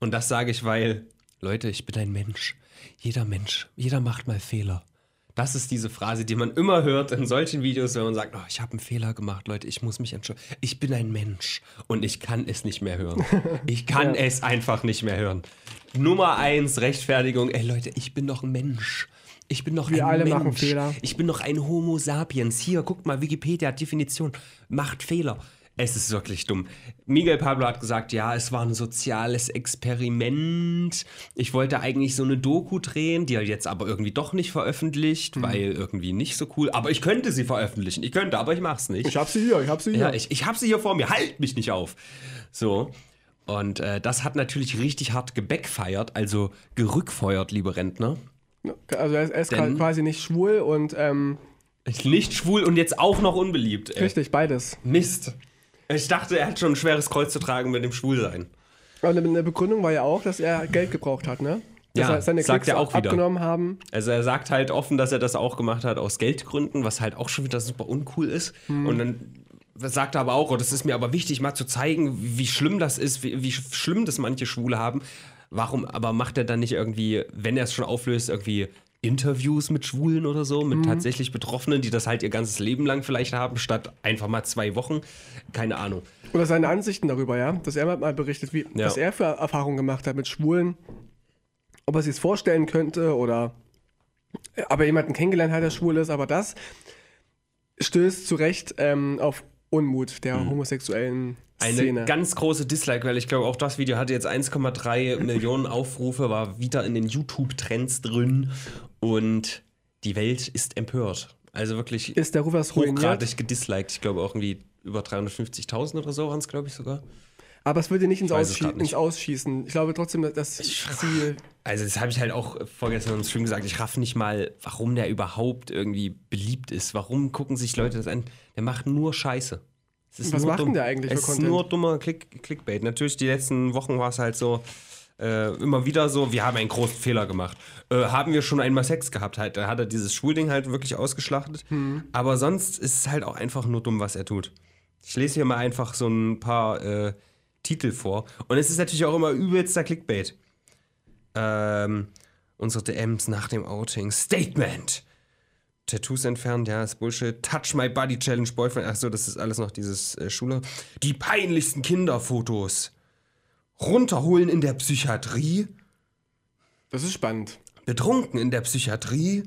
[SPEAKER 2] Und das sage ich, weil, Leute, ich bin ein Mensch. Jeder Mensch, jeder macht mal Fehler. Das ist diese Phrase, die man immer hört in solchen Videos, wenn man sagt, oh, ich habe einen Fehler gemacht, Leute, ich muss mich entschuldigen. Ich bin ein Mensch und ich kann es nicht mehr hören. Ich kann
[SPEAKER 1] Ja.
[SPEAKER 2] es einfach nicht mehr hören. Nummer eins, Rechtfertigung. Ey Leute, ich bin doch ein Mensch. Ich bin doch
[SPEAKER 1] Wir
[SPEAKER 2] ein
[SPEAKER 1] alle
[SPEAKER 2] Mensch.
[SPEAKER 1] machen Fehler.
[SPEAKER 2] Ich bin doch ein Homo sapiens. Hier, guckt mal, Wikipedia Definition. Macht Fehler. Es ist wirklich dumm. Miguel Pablo hat gesagt, ja, es war ein soziales Experiment. Ich wollte eigentlich so eine Doku drehen, die er jetzt aber irgendwie doch nicht veröffentlicht, weil irgendwie nicht so cool. Aber ich könnte sie veröffentlichen. Ich könnte, aber ich mach's nicht.
[SPEAKER 1] Ich hab sie hier, ich hab sie hier.
[SPEAKER 2] Ja, ich, ich habe sie hier vor mir. Halt mich nicht auf. So. Und äh, das hat natürlich richtig hart gebackfeiert, also gerückfeuert, liebe Rentner.
[SPEAKER 1] also er ist, er ist
[SPEAKER 2] Denn-
[SPEAKER 1] quasi nicht schwul und ähm,
[SPEAKER 2] Nicht schwul und jetzt auch noch unbeliebt. Ey.
[SPEAKER 1] richtig, beides.
[SPEAKER 2] Mist. Ich dachte, er hat schon ein schweres Kreuz zu tragen mit dem Schwulsein.
[SPEAKER 1] Aber eine, Begründung war ja auch, dass er Geld gebraucht hat, ne? Dass
[SPEAKER 2] Ja,
[SPEAKER 1] er seine
[SPEAKER 2] sagt
[SPEAKER 1] Klicks
[SPEAKER 2] er auch wieder.
[SPEAKER 1] abgenommen haben.
[SPEAKER 2] Also er sagt halt offen, dass er das auch gemacht hat aus Geldgründen, was halt auch schon wieder super uncool ist. Und dann sagt er aber auch, oh, das ist mir aber wichtig, mal zu zeigen, wie schlimm das ist, wie, wie schlimm das manche Schwule haben. Warum aber macht er dann nicht irgendwie, wenn er es schon auflöst, irgendwie Interviews mit Schwulen oder so, mit tatsächlich Betroffenen, die das halt ihr ganzes Leben lang vielleicht haben, statt einfach mal zwei Wochen. Keine Ahnung.
[SPEAKER 1] Oder seine Ansichten darüber, ja. Dass er mal berichtet, wie,
[SPEAKER 2] Ja.
[SPEAKER 1] was er für Erfahrungen gemacht hat mit Schwulen. Ob er sich es vorstellen könnte oder aber jemanden kennengelernt hat, der schwul ist. Aber das stößt zu Recht ähm, auf Unmut der homosexuellen
[SPEAKER 2] Mhm. Eine
[SPEAKER 1] Szene.
[SPEAKER 2] ganz große Dislike, weil ich glaube, auch das Video hatte jetzt 1,3 Millionen Aufrufe, war wieder in den YouTube-Trends drin und die Welt ist empört. Also wirklich
[SPEAKER 1] ist der ruiniert.
[SPEAKER 2] hochgradig gedisliked. Ich glaube auch irgendwie über 350.000 oder so waren es, glaube ich sogar.
[SPEAKER 1] Aber es würde nicht ins, Ausschie
[SPEAKER 2] nicht.
[SPEAKER 1] ins Ausschießen. Ich glaube trotzdem, dass sie.
[SPEAKER 2] Also das habe ich halt auch vorgestern im Stream gesagt. Ich raff nicht mal, warum der überhaupt irgendwie beliebt ist. Warum gucken sich Leute das an? Der macht nur Scheiße. Ist
[SPEAKER 1] Was macht denn der eigentlich
[SPEAKER 2] Es
[SPEAKER 1] für
[SPEAKER 2] ist
[SPEAKER 1] Content?
[SPEAKER 2] nur dummer Click Clickbait. Natürlich, die letzten Wochen war es halt so, äh, immer wieder so, wir haben einen großen Fehler gemacht. Äh, haben wir schon einmal Sex gehabt? Halt, da hat er dieses Schwulding halt wirklich ausgeschlachtet.
[SPEAKER 1] Hm.
[SPEAKER 2] Aber sonst ist es halt auch einfach nur dumm, was er tut. Ich lese hier mal einfach so ein paar äh, Titel vor. Und es ist natürlich auch immer übelster Clickbait. Ähm, unsere DMs nach dem Outing. Statement. Tattoos entfernt, ja, ist Bullshit. Touch my body challenge boyfriend. Achso, das ist alles noch dieses äh, Schule. Die peinlichsten Kinderfotos. Runterholen in der Psychiatrie.
[SPEAKER 1] Das ist spannend.
[SPEAKER 2] Betrunken in der Psychiatrie.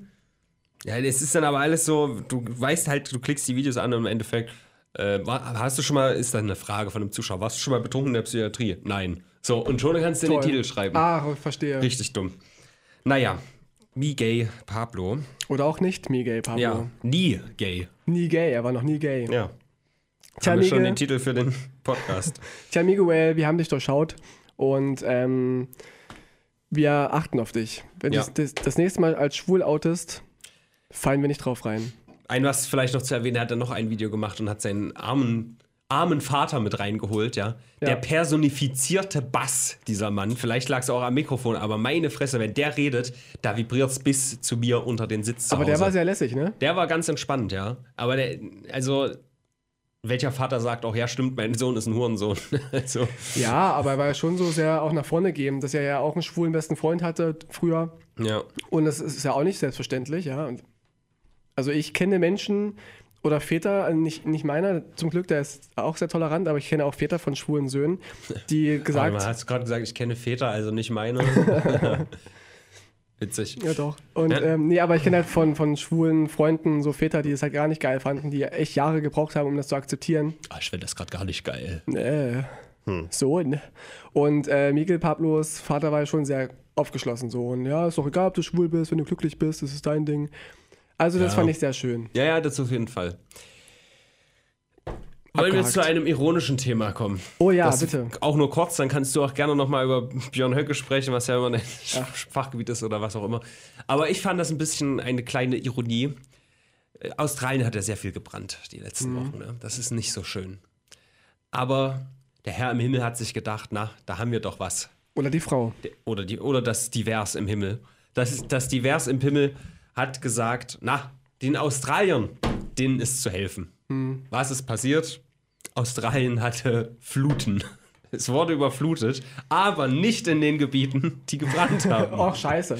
[SPEAKER 2] Ja, es ist dann aber alles so, du weißt halt, du klickst die Videos an und im Endeffekt, äh, hast du schon mal, ist dann eine Frage von einem Zuschauer, warst du schon mal betrunken in der Psychiatrie? Nein. So, und schon kannst du den. Titel schreiben.
[SPEAKER 1] Ah, verstehe.
[SPEAKER 2] Richtig dumm. Naja, me gay Pablo.
[SPEAKER 1] Oder auch nicht me gay, Pablo.
[SPEAKER 2] Ja, nie gay.
[SPEAKER 1] Nie gay, er war noch nie gay.
[SPEAKER 2] Ja.
[SPEAKER 1] Tja,
[SPEAKER 2] Haben wir schon den Titel für den Podcast.
[SPEAKER 1] Tja, Miguel, wir haben dich durchschaut und ähm, wir achten auf dich. Wenn
[SPEAKER 2] Ja.
[SPEAKER 1] du das, das nächste Mal als schwul outest, fallen wir nicht drauf rein.
[SPEAKER 2] Ein, was vielleicht noch zu erwähnen, er hat dann noch ein Video gemacht und hat seinen armen, armen Vater mit reingeholt, ja.
[SPEAKER 1] Ja.
[SPEAKER 2] Der personifizierte Bass, dieser Mann. Vielleicht lag es auch am Mikrofon, aber meine Fresse, wenn der redet, da vibriert es bis zu mir unter den Sitz zu
[SPEAKER 1] Aber der war sehr lässig, ne?
[SPEAKER 2] Der war ganz entspannt, ja. Aber der, also, welcher Vater sagt auch, ja, stimmt, mein Sohn ist ein Hurensohn. also,
[SPEAKER 1] Ja, aber er war schon so sehr auch nach vorne geben, dass er ja auch einen schwulen besten Freund hatte früher.
[SPEAKER 2] ja.
[SPEAKER 1] Und das ist ja auch nicht selbstverständlich, ja. Und also ich kenne Menschen oder Väter, äh, nicht, nicht meiner, zum Glück, der ist auch sehr tolerant, aber ich kenne auch Väter von schwulen Söhnen, die gesagt,
[SPEAKER 2] Aber hast du gerade gesagt, ich kenne Väter, also nicht meine. Witzig.
[SPEAKER 1] Ja, doch. Und
[SPEAKER 2] Ja.
[SPEAKER 1] ähm, nee, aber ich kenne halt von, von schwulen Freunden so Väter, die es halt gar nicht geil fanden, die echt Jahre gebraucht haben, um das zu akzeptieren.
[SPEAKER 2] Ah, ich finde das gerade gar nicht geil.
[SPEAKER 1] Äh,
[SPEAKER 2] Hm.
[SPEAKER 1] so, ne? Und äh, Miguel Pablos Vater war ja schon sehr aufgeschlossen so. Und ja, ist doch egal, ob du schwul bist, wenn du glücklich bist, das ist dein Ding. Also das
[SPEAKER 2] Ja.
[SPEAKER 1] fand ich sehr schön.
[SPEAKER 2] Ja, ja, das auf jeden Fall. Wollen wir
[SPEAKER 1] Abgehakt.
[SPEAKER 2] zu einem ironischen Thema kommen?
[SPEAKER 1] Oh ja,
[SPEAKER 2] Das
[SPEAKER 1] bitte.
[SPEAKER 2] Auch nur kurz, dann kannst du auch gerne nochmal über Björn Höcke sprechen, was ja immer ein Fachgebiet ist oder was auch immer. Aber ich fand das ein bisschen eine kleine Ironie. Äh, Australien hat ja sehr viel gebrannt die letzten Wochen. Ne? Das ist nicht so schön. Aber der Herr im Himmel hat sich gedacht, na, da haben wir doch was.
[SPEAKER 1] Oder die Frau.
[SPEAKER 2] Oder, die, oder das Divers im Himmel. Das, das Divers im Himmel hat gesagt, na, den Australiern, denen ist zu helfen. Was ist passiert? Australien hatte Fluten. Es wurde überflutet, aber nicht in den Gebieten, die gebrannt haben.
[SPEAKER 1] Oh, scheiße.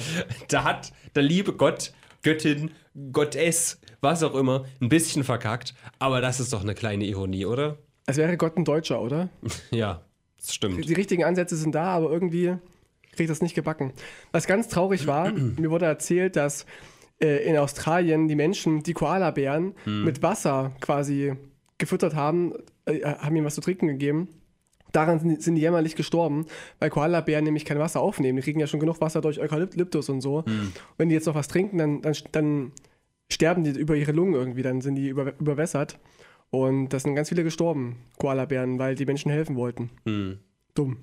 [SPEAKER 2] Da hat der liebe Gott, Göttin, Gottess, was auch immer, ein bisschen verkackt. Aber das ist doch eine kleine Ironie, oder?
[SPEAKER 1] Es wäre Gott ein Deutscher, oder?
[SPEAKER 2] Ja, das stimmt.
[SPEAKER 1] Die richtigen Ansätze sind da, aber irgendwie kriegt das nicht gebacken. Was ganz traurig war, mir wurde erzählt, dass äh, in Australien die Menschen die Koalabären mit Wasser quasi gefüttert haben, äh, haben ihnen was zu trinken gegeben. Daran sind, die jämmerlich gestorben, weil Koalabären nämlich kein Wasser aufnehmen. Die kriegen ja schon genug Wasser durch Eukalyptus und so. Wenn die jetzt noch was trinken, dann, dann, dann sterben die über ihre Lungen irgendwie, dann sind die über, überwässert. Und da sind ganz viele gestorben, Koalabären, weil die Menschen helfen wollten. Dumm.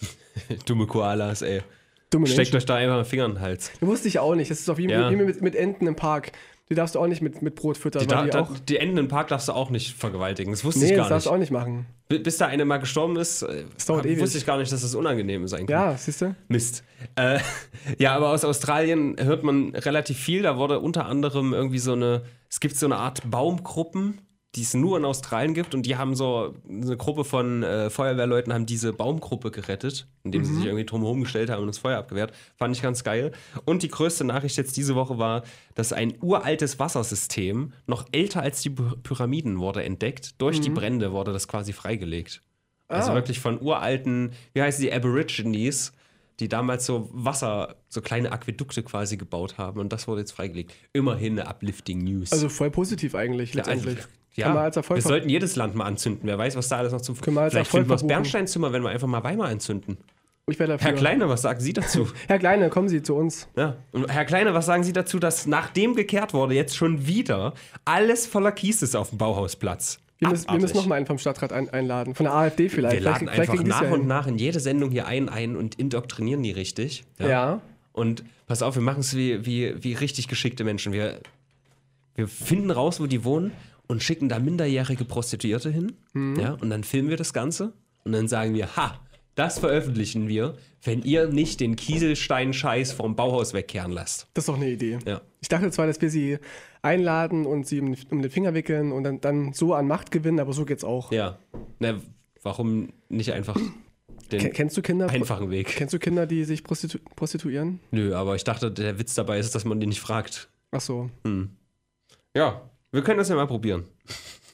[SPEAKER 2] Dumme Koalas, ey.
[SPEAKER 1] Dumme
[SPEAKER 2] Steckt euch da einfach einen Finger in den Hals.
[SPEAKER 1] Wusste ich auch nicht. Das ist doch wie,
[SPEAKER 2] Ja.
[SPEAKER 1] wie mit, mit Enten im Park. Die darfst du auch nicht mit, mit Brot füttern,
[SPEAKER 2] Die, da,
[SPEAKER 1] die
[SPEAKER 2] da, die Enden im Park darfst du auch nicht vergewaltigen. Das wusste
[SPEAKER 1] Nee,
[SPEAKER 2] ich
[SPEAKER 1] das
[SPEAKER 2] gar
[SPEAKER 1] darfst
[SPEAKER 2] nicht.
[SPEAKER 1] du auch nicht machen.
[SPEAKER 2] Bi- Bis da eine mal gestorben ist, äh,
[SPEAKER 1] Das
[SPEAKER 2] hab-
[SPEAKER 1] ewig.
[SPEAKER 2] wusste ich gar nicht, dass das unangenehm sein kann.
[SPEAKER 1] Ja, siehst du?
[SPEAKER 2] Mist. Äh, ja, aber aus Australien hört man relativ viel. Da wurde unter anderem irgendwie so eine, es gibt so eine Art Baumgruppen, die es nur in Australien gibt und die haben so eine Gruppe von äh, Feuerwehrleuten haben diese Baumgruppe gerettet, indem sie sich irgendwie drumherum gestellt haben und das Feuer abgewehrt. Fand ich ganz geil. Und die größte Nachricht jetzt diese Woche war, dass ein uraltes Wassersystem, noch älter als die Py- Pyramiden, wurde entdeckt. Durch die Brände wurde das quasi freigelegt. Also
[SPEAKER 1] Ah.
[SPEAKER 2] wirklich von uralten, wie heißen die, Aborigines, die damals so Wasser, so kleine Aquädukte quasi gebaut haben und das wurde jetzt freigelegt. Immerhin eine uplifting News.
[SPEAKER 1] Also voll positiv eigentlich, letztendlich.
[SPEAKER 2] ja,
[SPEAKER 1] Erfolg
[SPEAKER 2] wir sollten jedes Land mal anzünden. Wer weiß, was da alles noch zum
[SPEAKER 1] Können wir als
[SPEAKER 2] Vielleicht
[SPEAKER 1] Erfolg
[SPEAKER 2] finden wir das. Bernsteinzimmer, wenn wir einfach mal Weimar anzünden.
[SPEAKER 1] Ich wäre dafür.
[SPEAKER 2] Herr Kleine, was sagen Sie dazu?
[SPEAKER 1] Herr Kleine, kommen Sie zu uns.
[SPEAKER 2] ja. Und Herr Kleine, was sagen Sie dazu, dass nachdem gekehrt wurde, jetzt schon wieder alles voller Kies ist auf dem Bauhausplatz?
[SPEAKER 1] Wir müssen, wir müssen nochmal einen vom Stadtrat ein, einladen. Von der AfD vielleicht.
[SPEAKER 2] Wir laden
[SPEAKER 1] vielleicht, vielleicht
[SPEAKER 2] einfach
[SPEAKER 1] es
[SPEAKER 2] nach
[SPEAKER 1] ja
[SPEAKER 2] und nach in jede Sendung hier ein, ein und indoktrinieren die richtig.
[SPEAKER 1] Ja.
[SPEAKER 2] Und pass auf, wir machen es wie, wie, wie richtig geschickte Menschen. Wir, wir finden raus, wo die wohnen und schicken da minderjährige Prostituierte hin.
[SPEAKER 1] Mhm.
[SPEAKER 2] Ja, und dann filmen wir das Ganze und dann sagen wir, ha, das veröffentlichen wir, wenn ihr nicht den Kieselstein-Scheiß vom Bauhaus wegkehren lasst.
[SPEAKER 1] Das ist doch eine Idee.
[SPEAKER 2] Ja.
[SPEAKER 1] Ich dachte zwar, dass wir sie einladen und sie um, den Finger wickeln und dann, dann so an Macht gewinnen, aber so geht's auch.
[SPEAKER 2] Ja. Na, warum nicht einfach den
[SPEAKER 1] Ken- Kennst du Kinder?
[SPEAKER 2] einfachen Weg?
[SPEAKER 1] Kennst du Kinder, die sich prostitu prostituieren?
[SPEAKER 2] Nö, aber ich dachte, der Witz dabei ist, dass man die nicht fragt.
[SPEAKER 1] Ach so.
[SPEAKER 2] Ja, wir können das ja mal probieren.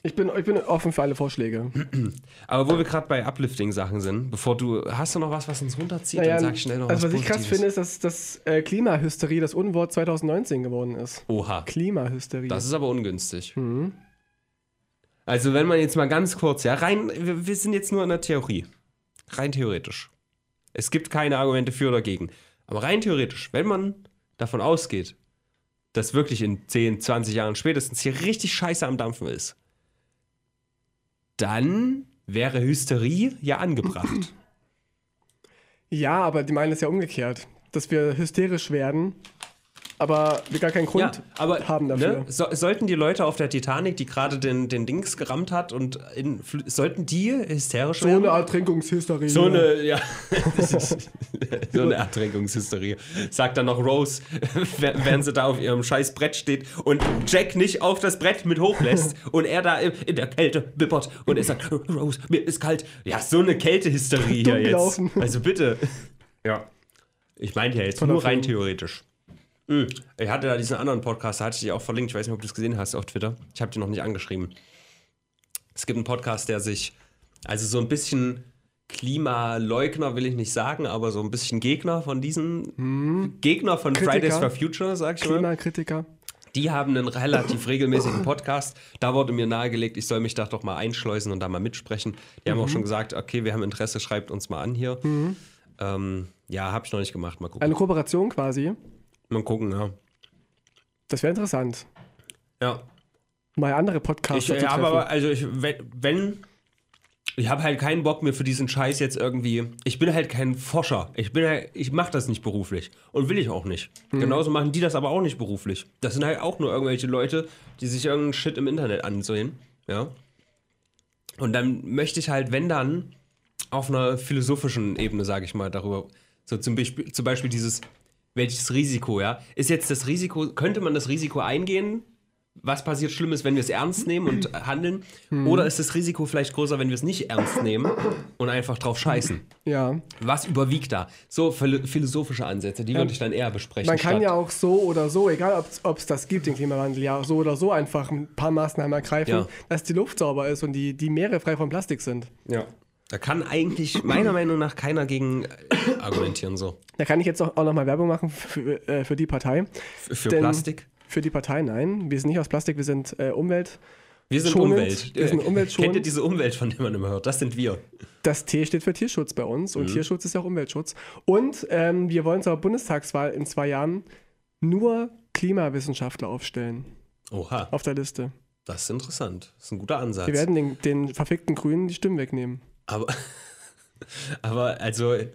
[SPEAKER 1] Ich bin, ich bin offen für alle Vorschläge.
[SPEAKER 2] Aber wo wir gerade bei Uplifting-Sachen sind, bevor du. Hast du noch was, was uns runterzieht?
[SPEAKER 1] Naja,
[SPEAKER 2] Dann sag schnell noch
[SPEAKER 1] also
[SPEAKER 2] was
[SPEAKER 1] was ich krass finde, ist, dass das äh, Klimahysterie das Unwort 2019 geworden ist.
[SPEAKER 2] Oha.
[SPEAKER 1] Klimahysterie.
[SPEAKER 2] Das ist aber ungünstig.
[SPEAKER 1] Mhm.
[SPEAKER 2] Also, wenn man jetzt mal ganz kurz, ja, rein. Wir, wir sind jetzt nur in der Theorie. Rein theoretisch. Es gibt keine Argumente für oder dagegen. Aber rein theoretisch, wenn man davon ausgeht, dass wirklich in 10, 20 Jahren spätestens hier richtig scheiße am Dampfen ist, dann wäre Hysterie ja angebracht.
[SPEAKER 1] Ja, aber die meinen es ja umgekehrt. Dass wir hysterisch werden, aber wir gar keinen Grund
[SPEAKER 2] Ja, aber
[SPEAKER 1] haben dafür.
[SPEAKER 2] Ne, so, sollten die Leute auf der Titanic, die gerade den, den Dings gerammt hat, und in, sollten die hysterisch
[SPEAKER 1] So
[SPEAKER 2] werden?
[SPEAKER 1] eine Ertrinkungshysterie.
[SPEAKER 2] so eine, ja, so eine Ertrinkungshysterie. Sagt dann noch Rose, während sie da auf ihrem scheiß Brett steht und Jack nicht auf das Brett mit hochlässt und er da in der Kälte bippert und er sagt, Rose, mir ist kalt. Ja, so eine Kältehysterie hier jetzt. Also bitte. Ja. Ich meinte ja jetzt
[SPEAKER 1] Toller
[SPEAKER 2] nur rein theoretisch. Mhm. Ich hatte da diesen anderen Podcast, da hatte ich dir auch verlinkt. Ich weiß nicht, ob du es gesehen hast auf Twitter. Ich habe dir noch nicht angeschrieben. Es gibt einen Podcast, der sich, also so ein bisschen Klimaleugner will ich nicht sagen, aber so ein bisschen Gegner von diesen Gegner von
[SPEAKER 1] Kritiker.
[SPEAKER 2] Fridays for Future, sag ich mal.
[SPEAKER 1] Klimakritiker.
[SPEAKER 2] Die haben einen relativ regelmäßigen Podcast. Da wurde mir nahegelegt, ich soll mich da doch mal einschleusen und da mal mitsprechen. Die haben auch schon gesagt, okay, wir haben Interesse, schreibt uns mal an hier. Ähm, ja, habe ich noch nicht gemacht. Mal gucken.
[SPEAKER 1] Eine Kooperation quasi.
[SPEAKER 2] Mal gucken, ja.
[SPEAKER 1] Das wäre interessant.
[SPEAKER 2] Ja,
[SPEAKER 1] Mal andere
[SPEAKER 2] ich,
[SPEAKER 1] Podcasts zu
[SPEAKER 2] ja aber also ich, wenn, wenn ich habe halt keinen Bock mehr für diesen Scheiß jetzt irgendwie. Ich bin halt kein Forscher. Ich bin halt, ich mache das nicht beruflich und will ich auch nicht. Genauso machen die das aber auch nicht beruflich. Das sind halt auch nur irgendwelche Leute, die sich irgendeinen Shit im Internet ansehen, ja. Und dann möchte ich halt, wenn dann, auf einer philosophischen Ebene, sage ich mal, darüber, so zum Beispiel, zum Beispiel dieses, welches Risiko, ja, ist jetzt das Risiko, könnte man das Risiko eingehen, was passiert Schlimmes, wenn wir es ernst nehmen und handeln? Oder ist das Risiko vielleicht größer, wenn wir es nicht ernst nehmen und einfach drauf scheißen?
[SPEAKER 1] ja.
[SPEAKER 2] Was überwiegt da? So philo- philosophische Ansätze, die würde ich dann eher besprechen.
[SPEAKER 1] Man kann ja auch so oder so, egal ob es das gibt, den Klimawandel, ja, so oder so einfach ein paar Maßnahmen ergreifen,
[SPEAKER 2] Ja.
[SPEAKER 1] dass die Luft sauber ist und die, die Meere frei von Plastik sind.
[SPEAKER 2] Ja. Da kann eigentlich meiner Meinung nach keiner gegen äh, argumentieren, so.
[SPEAKER 1] Da kann ich jetzt auch, nochmal Werbung machen für, äh, für die Partei.
[SPEAKER 2] F- Für
[SPEAKER 1] Denn-
[SPEAKER 2] Plastik.
[SPEAKER 1] Für die Partei, nein. Wir sind nicht aus Plastik, wir sind äh, Umwelt.
[SPEAKER 2] Wir sind
[SPEAKER 1] schonend.
[SPEAKER 2] Umwelt.
[SPEAKER 1] Wir sind
[SPEAKER 2] Äh,
[SPEAKER 1] umweltschonend.
[SPEAKER 2] Kennt ihr diese Umwelt, von der man immer hört? Das sind wir.
[SPEAKER 1] Das T steht für Tierschutz bei uns
[SPEAKER 2] Mhm.
[SPEAKER 1] und Tierschutz ist ja auch Umweltschutz. Und ähm, wir wollen zur Bundestagswahl in zwei Jahren nur Klimawissenschaftler aufstellen
[SPEAKER 2] Oha,
[SPEAKER 1] auf der Liste.
[SPEAKER 2] das ist interessant. Das ist ein guter Ansatz.
[SPEAKER 1] Wir werden den, den verfickten Grünen die Stimmen wegnehmen.
[SPEAKER 2] Aber, aber also, d-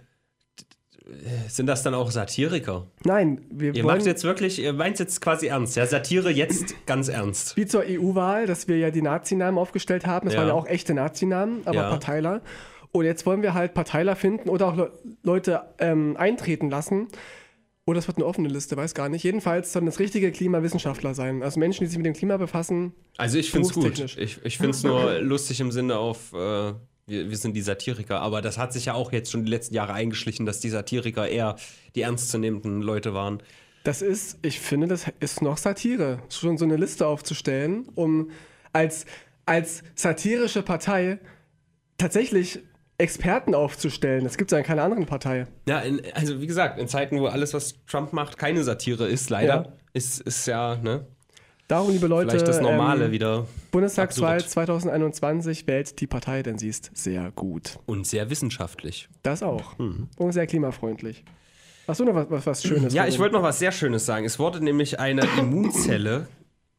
[SPEAKER 2] sind das dann auch Satiriker?
[SPEAKER 1] Nein, wir
[SPEAKER 2] Ihr
[SPEAKER 1] wollen
[SPEAKER 2] macht jetzt wirklich, ihr meint jetzt quasi ernst. Ja, Satire jetzt ganz ernst.
[SPEAKER 1] wie zur EU-Wahl, dass wir ja die Nazinamen aufgestellt haben. Das
[SPEAKER 2] Ja.
[SPEAKER 1] waren ja auch echte Nazinamen, aber
[SPEAKER 2] Ja.
[SPEAKER 1] Parteiler. Und jetzt wollen wir halt Parteiler finden oder auch Le Leute ähm, eintreten lassen, Oder es wird eine offene Liste, weiß gar nicht. Jedenfalls sollen das richtige Klimawissenschaftler sein. Also Menschen, die sich mit dem Klima befassen.
[SPEAKER 2] Also ich finde es gut. Ich, ich finde es nur lustig im Sinne auf, äh, wir, wir sind die Satiriker, aber das hat sich ja auch jetzt schon die letzten Jahre eingeschlichen, dass die Satiriker eher die ernstzunehmenden Leute waren.
[SPEAKER 1] Das ist, ich finde, das ist noch Satire. Schon so eine Liste aufzustellen, um als, als satirische Partei tatsächlich Experten aufzustellen. Das gibt es ja in keiner anderen Partei.
[SPEAKER 2] Ja, in, also wie gesagt, in Zeiten, wo alles, was Trump macht, keine Satire ist, leider,
[SPEAKER 1] Ja.
[SPEAKER 2] ist, ist ja, ne?
[SPEAKER 1] Darum, liebe Leute,
[SPEAKER 2] Vielleicht das Normale
[SPEAKER 1] ähm,
[SPEAKER 2] wieder.
[SPEAKER 1] Bundestagswahl
[SPEAKER 2] absurd.
[SPEAKER 1] 2021 wählt die Partei, denn sie ist sehr gut.
[SPEAKER 2] Und sehr wissenschaftlich.
[SPEAKER 1] Das auch.
[SPEAKER 2] Mhm.
[SPEAKER 1] Und sehr klimafreundlich. Hast du noch was, was, was Schönes?
[SPEAKER 2] Ja, ich wollte noch was sehr Schönes sagen. Es wurde nämlich eine Immunzelle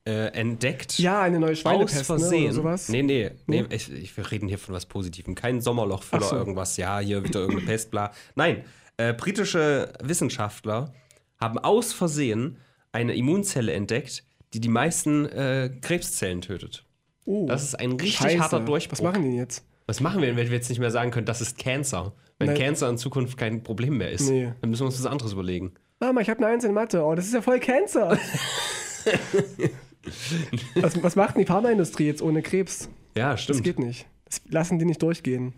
[SPEAKER 2] äh, entdeckt.
[SPEAKER 1] Ja, eine neue
[SPEAKER 2] Aus
[SPEAKER 1] Schweinepest, ne,
[SPEAKER 2] Versehen.
[SPEAKER 1] oder sowas.
[SPEAKER 2] Nee, nee, nee.
[SPEAKER 1] Nee?
[SPEAKER 2] Ich, ich, wir reden hier von was Positivem. Kein Sommerlochfüller,
[SPEAKER 1] so.
[SPEAKER 2] irgendwas. Ja, hier wieder irgendeine Pest, bla. Nein, äh, britische Wissenschaftler haben aus Versehen eine Immunzelle entdeckt, die die meisten äh, Krebszellen tötet.
[SPEAKER 1] Oh,
[SPEAKER 2] Das ist ein richtig
[SPEAKER 1] Scheiße.
[SPEAKER 2] harter Durchbruch.
[SPEAKER 1] Was machen die denn jetzt?
[SPEAKER 2] Was machen wir, denn, wenn wir jetzt nicht mehr sagen können, das ist Cancer? Wenn
[SPEAKER 1] Nein.
[SPEAKER 2] Cancer in Zukunft kein Problem mehr ist,
[SPEAKER 1] Nee.
[SPEAKER 2] dann müssen wir uns was anderes überlegen.
[SPEAKER 1] Mama, ich habe eine Eins in Mathe. Oh, das ist ja voll Cancer. was, was macht denn die Pharmaindustrie jetzt ohne Krebs?
[SPEAKER 2] Ja,
[SPEAKER 1] Das
[SPEAKER 2] stimmt.
[SPEAKER 1] geht nicht. Das lassen die nicht durchgehen.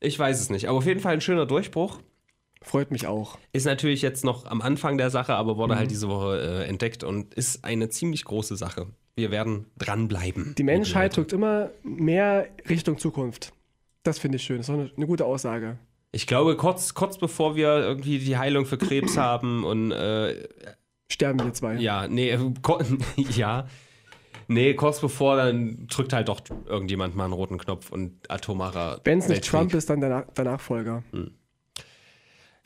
[SPEAKER 2] Ich weiß es nicht. Aber auf jeden Fall ein schöner Durchbruch.
[SPEAKER 1] Freut mich auch.
[SPEAKER 2] Ist natürlich jetzt noch am Anfang der Sache, aber wurde
[SPEAKER 1] Mhm.
[SPEAKER 2] halt diese Woche äh, entdeckt und ist eine ziemlich große Sache. Wir werden dranbleiben.
[SPEAKER 1] Die Menschheit drückt immer mehr Richtung Zukunft. Das finde ich schön. Das ist auch eine, eine gute Aussage.
[SPEAKER 2] Ich glaube, kurz, kurz bevor wir irgendwie die Heilung für Krebs haben und äh,
[SPEAKER 1] Sterben wir zwei.
[SPEAKER 2] ja, nee, äh, ja. Nee, kurz bevor, dann drückt halt doch irgendjemand mal einen roten Knopf und atomarer.
[SPEAKER 1] Wenn es nicht. Trump ist, dann der, Nach- der Nachfolger.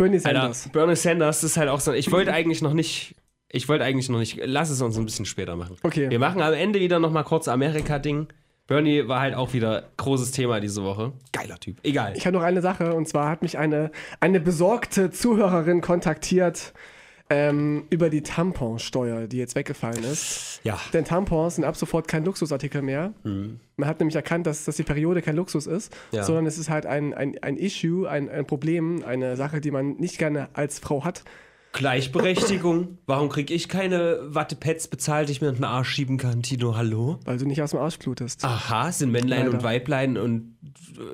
[SPEAKER 1] Bernie
[SPEAKER 2] Hm. Alter,
[SPEAKER 1] Sanders.
[SPEAKER 2] Bernie Sanders ist halt auch so. Ich wollte eigentlich noch nicht. Ich wollte eigentlich noch nicht. Lass es uns ein bisschen später machen.
[SPEAKER 1] Okay.
[SPEAKER 2] Wir machen am Ende wieder noch mal kurz Amerika-Ding. Bernie war halt auch wieder großes Thema diese Woche. Geiler Typ. Egal.
[SPEAKER 1] Ich habe noch eine Sache und zwar hat mich eine, eine besorgte Zuhörerin kontaktiert ähm, über die Tamponsteuer, die jetzt weggefallen ist.
[SPEAKER 2] ja.
[SPEAKER 1] Denn Tampons sind ab sofort kein Luxusartikel mehr. Man hat nämlich erkannt, dass, dass die Periode kein Luxus ist,
[SPEAKER 2] Ja.
[SPEAKER 1] sondern es ist halt ein, ein, ein Issue, ein, ein Problem, eine Sache, die man nicht gerne als Frau hat.
[SPEAKER 2] Gleichberechtigung. Warum krieg ich keine Wattepads bezahlt, die ich mir in den Arsch schieben kann, Tino? Hallo?
[SPEAKER 1] Weil du nicht aus dem Arsch blutest.
[SPEAKER 2] Aha, sind Männlein
[SPEAKER 1] Leider.
[SPEAKER 2] und Weiblein und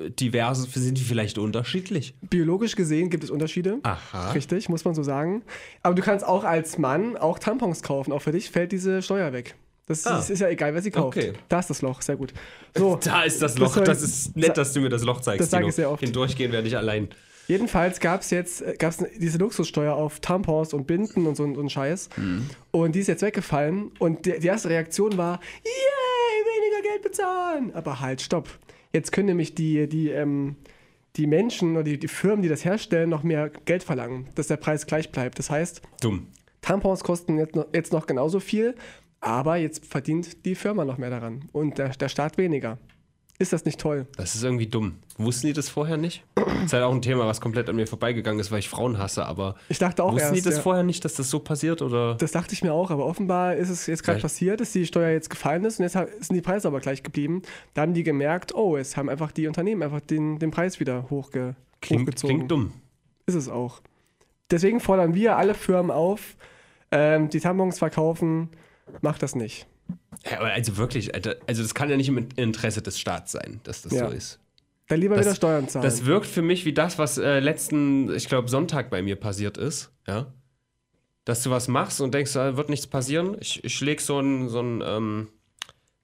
[SPEAKER 2] äh, diverse, sind die vielleicht unterschiedlich?
[SPEAKER 1] Biologisch gesehen gibt es Unterschiede.
[SPEAKER 2] Aha.
[SPEAKER 1] Richtig, muss man so sagen. Aber du kannst auch als Mann auch Tampons kaufen. Auch für dich fällt diese Steuer weg. Das
[SPEAKER 2] Ah.
[SPEAKER 1] ist, ist ja egal, wer sie kauft.
[SPEAKER 2] Okay.
[SPEAKER 1] Da ist das Loch, sehr gut. So,
[SPEAKER 2] Da ist das
[SPEAKER 1] Das
[SPEAKER 2] Loch.
[SPEAKER 1] soll-
[SPEAKER 2] Das ist nett, dass du mir das Loch zeigst.
[SPEAKER 1] Das sage ich sehr oft.
[SPEAKER 2] Hindurchgehen werde ich allein.
[SPEAKER 1] Jedenfalls gab es jetzt äh, gab's diese Luxussteuer auf Tampons und Binden und so, so ein Scheiß.
[SPEAKER 2] Mhm.
[SPEAKER 1] Und die ist jetzt weggefallen. Und die, die erste Reaktion war, yay, weniger Geld bezahlen. Aber halt, stopp. Jetzt können nämlich die, die, ähm, die Menschen oder die, die Firmen, die das herstellen, noch mehr Geld verlangen, dass der Preis gleich bleibt. Das heißt,
[SPEAKER 2] Dumm.
[SPEAKER 1] Tampons kosten jetzt noch, jetzt noch genauso viel, aber jetzt verdient die Firma noch mehr daran und der, der Staat weniger. Ist das nicht toll?
[SPEAKER 2] Das ist irgendwie dumm. Wussten die das vorher nicht? Das ist halt auch ein Thema, was komplett an mir vorbeigegangen ist, weil ich Frauen hasse, aber
[SPEAKER 1] Ich dachte auch
[SPEAKER 2] wussten
[SPEAKER 1] erst.
[SPEAKER 2] die das
[SPEAKER 1] ja.
[SPEAKER 2] vorher nicht, dass das so passiert oder?
[SPEAKER 1] Das dachte ich mir auch, aber offenbar ist es jetzt gerade passiert, dass die Steuer jetzt gefallen ist und jetzt sind die Preise aber gleich geblieben. Da haben die gemerkt, oh, es haben einfach die Unternehmen einfach den, den Preis wieder hochge
[SPEAKER 2] Klingt,
[SPEAKER 1] hochgezogen.
[SPEAKER 2] klingt dumm.
[SPEAKER 1] Ist es auch. Deswegen fordern wir alle Firmen auf, ähm, die Tampons verkaufen, macht das nicht.
[SPEAKER 2] Ja, also wirklich, Alter, also das kann ja nicht im Interesse des Staats sein, dass das
[SPEAKER 1] Ja.
[SPEAKER 2] so ist.
[SPEAKER 1] Dann lieber
[SPEAKER 2] Das-
[SPEAKER 1] wieder Steuern zahlen.
[SPEAKER 2] Das wirkt für mich wie das, was äh, letzten, ich glaube, Sonntag bei mir passiert ist. Ja. Dass du was machst und denkst, da wird nichts passieren. Ich, ich lege so einen, so einen ähm,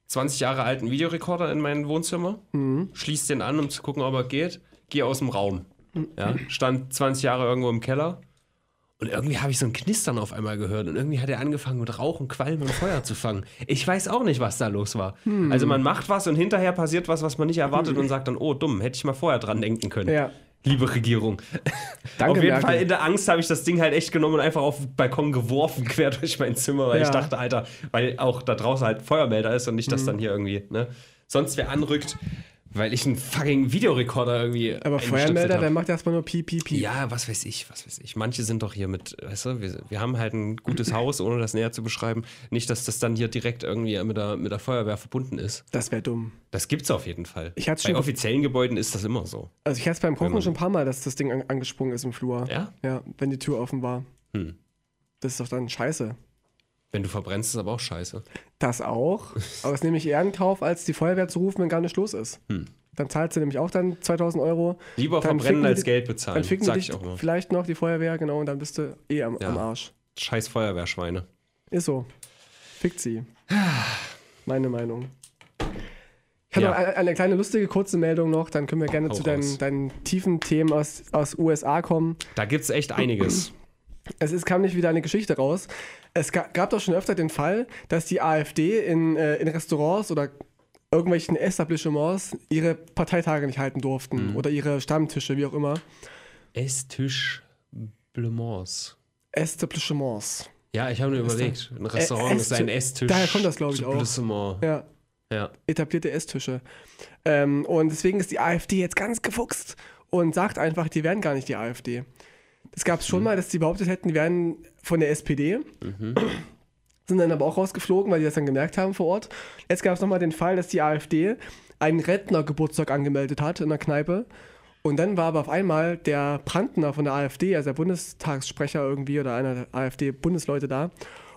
[SPEAKER 2] 20 Jahre alten Videorekorder in mein Wohnzimmer,
[SPEAKER 1] Mhm.
[SPEAKER 2] schließ den an, um zu gucken, ob er geht, geh aus dem Raum. Ja. Stand 20 Jahre irgendwo im Keller. Und irgendwie habe ich so ein Knistern auf einmal gehört und irgendwie hat er angefangen mit Rauch und Qualm und Feuer zu fangen. Ich weiß auch nicht, was da los war.
[SPEAKER 1] Hm.
[SPEAKER 2] Also man macht was und hinterher passiert was, was man nicht erwartet und sagt dann, oh dumm, hätte ich mal vorher dran denken können.
[SPEAKER 1] Ja.
[SPEAKER 2] Liebe Regierung.
[SPEAKER 1] Danke,
[SPEAKER 2] auf jeden
[SPEAKER 1] Merkel.
[SPEAKER 2] Fall in der Angst habe ich das Ding halt echt genommen und einfach auf den Balkon geworfen, quer durch mein Zimmer, weil
[SPEAKER 1] Ja.
[SPEAKER 2] ich dachte, Alter, weil auch da draußen halt Feuermelder ist und nicht, dass dann hier irgendwie, ne? Sonst wer anrückt, weil ich einen fucking Videorekorder irgendwie.
[SPEAKER 1] Aber Feuermelder, der macht erstmal nur Piep, Piep, Piep.
[SPEAKER 2] Ja, was weiß ich, was weiß ich. Manche sind doch hier mit, weißt du, wir, wir haben halt ein gutes Haus, ohne das näher zu beschreiben. Nicht, dass das dann hier direkt irgendwie mit der, mit der Feuerwehr verbunden ist.
[SPEAKER 1] Das wäre dumm.
[SPEAKER 2] Das gibt's auf jeden Fall.
[SPEAKER 1] Ich hatte
[SPEAKER 2] Bei
[SPEAKER 1] schon-
[SPEAKER 2] offiziellen Gebäuden ist das immer so.
[SPEAKER 1] Also ich hatte es beim Kochen schon ein paar Mal, dass das Ding an, angesprungen ist im Flur.
[SPEAKER 2] Ja?
[SPEAKER 1] Ja, wenn die Tür offen war.
[SPEAKER 2] Hm.
[SPEAKER 1] Das ist doch dann scheiße.
[SPEAKER 2] Wenn du verbrennst, ist aber auch scheiße.
[SPEAKER 1] Das auch. Aber das nehme ich eher in Kauf, als die Feuerwehr zu rufen, wenn gar nichts los ist.
[SPEAKER 2] Hm.
[SPEAKER 1] Dann zahlt sie nämlich auch dann 2000 Euro.
[SPEAKER 2] Lieber
[SPEAKER 1] Dann
[SPEAKER 2] verbrennen als
[SPEAKER 1] die-
[SPEAKER 2] Geld
[SPEAKER 1] Dann
[SPEAKER 2] bezahlen.
[SPEAKER 1] ficken
[SPEAKER 2] Sag
[SPEAKER 1] die
[SPEAKER 2] ich
[SPEAKER 1] dich
[SPEAKER 2] auch
[SPEAKER 1] vielleicht noch die Feuerwehr, genau, und dann bist du eh am,
[SPEAKER 2] Ja.
[SPEAKER 1] am Arsch.
[SPEAKER 2] Scheiß Feuerwehrschweine.
[SPEAKER 1] Ist so. Fickt sie. Meine Meinung. Ich habe
[SPEAKER 2] Ja.
[SPEAKER 1] noch eine, eine kleine lustige kurze Meldung noch, dann können wir gerne
[SPEAKER 2] Hau
[SPEAKER 1] zu deinen, deinen tiefen Themen aus, aus USA kommen.
[SPEAKER 2] Da gibt's echt einiges.
[SPEAKER 1] Es ist, kam nicht wieder eine Geschichte raus. Es ga, gab doch schon öfter den Fall, dass die AfD in, äh, in Restaurants oder irgendwelchen Etablissements ihre Parteitage nicht halten durften
[SPEAKER 2] Mhm.
[SPEAKER 1] oder ihre Stammtische, wie auch immer.
[SPEAKER 2] Esstisch Blemons.
[SPEAKER 1] Etablissements.
[SPEAKER 2] Ja, ich habe mir überlegt, ein Restaurant ist ein
[SPEAKER 1] Esstisch-. Daher kommt das, glaub ich, auch. Ja,
[SPEAKER 2] Ja.
[SPEAKER 1] etablierte Esstische. Ähm, und deswegen ist die AfD jetzt ganz gefuchst und sagt einfach, die wären gar nicht die AfD. Das gab es
[SPEAKER 2] Mhm.
[SPEAKER 1] schon mal, dass die behauptet hätten, die wären von der SPD.
[SPEAKER 2] Mhm.
[SPEAKER 1] Sind dann aber auch rausgeflogen, weil die das dann gemerkt haben vor Ort. Jetzt gab es nochmal den Fall, dass die AfD einen Rentnergeburtstag angemeldet hat in der Kneipe. Und dann war aber auf einmal der Brandner von der AfD, also der Bundestagssprecher irgendwie oder einer der AfD-Bundesleute da.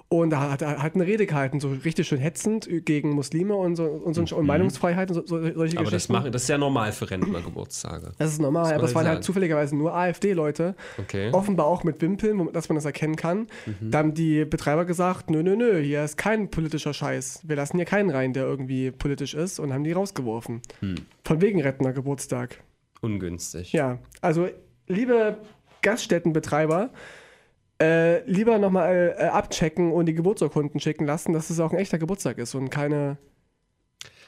[SPEAKER 1] Und da hat er hat eine Rede gehalten, so richtig schön hetzend gegen Muslime und, so, und, so, und Meinungsfreiheit und so, so, solche
[SPEAKER 2] Mhm. Aber das,
[SPEAKER 1] Geschichten.
[SPEAKER 2] machen, das ist ja normal für Rentnergeburtstage.
[SPEAKER 1] das ist normal,
[SPEAKER 2] man
[SPEAKER 1] aber es
[SPEAKER 2] halt
[SPEAKER 1] waren halt zufälligerweise nur AfD-Leute.
[SPEAKER 2] Okay.
[SPEAKER 1] Offenbar auch mit Wimpeln, dass man das erkennen kann.
[SPEAKER 2] Mhm.
[SPEAKER 1] Da haben die Betreiber gesagt, nö, nö, nö, hier ist kein politischer Scheiß. Wir lassen hier keinen rein, der irgendwie politisch ist und haben die rausgeworfen.
[SPEAKER 2] Hm.
[SPEAKER 1] Von wegen Rentnergeburtstag.
[SPEAKER 2] Ungünstig.
[SPEAKER 1] Ja, also liebe Gaststättenbetreiber, äh, lieber nochmal äh, abchecken und die Geburtsurkunden schicken lassen, dass es auch ein echter Geburtstag ist und keine...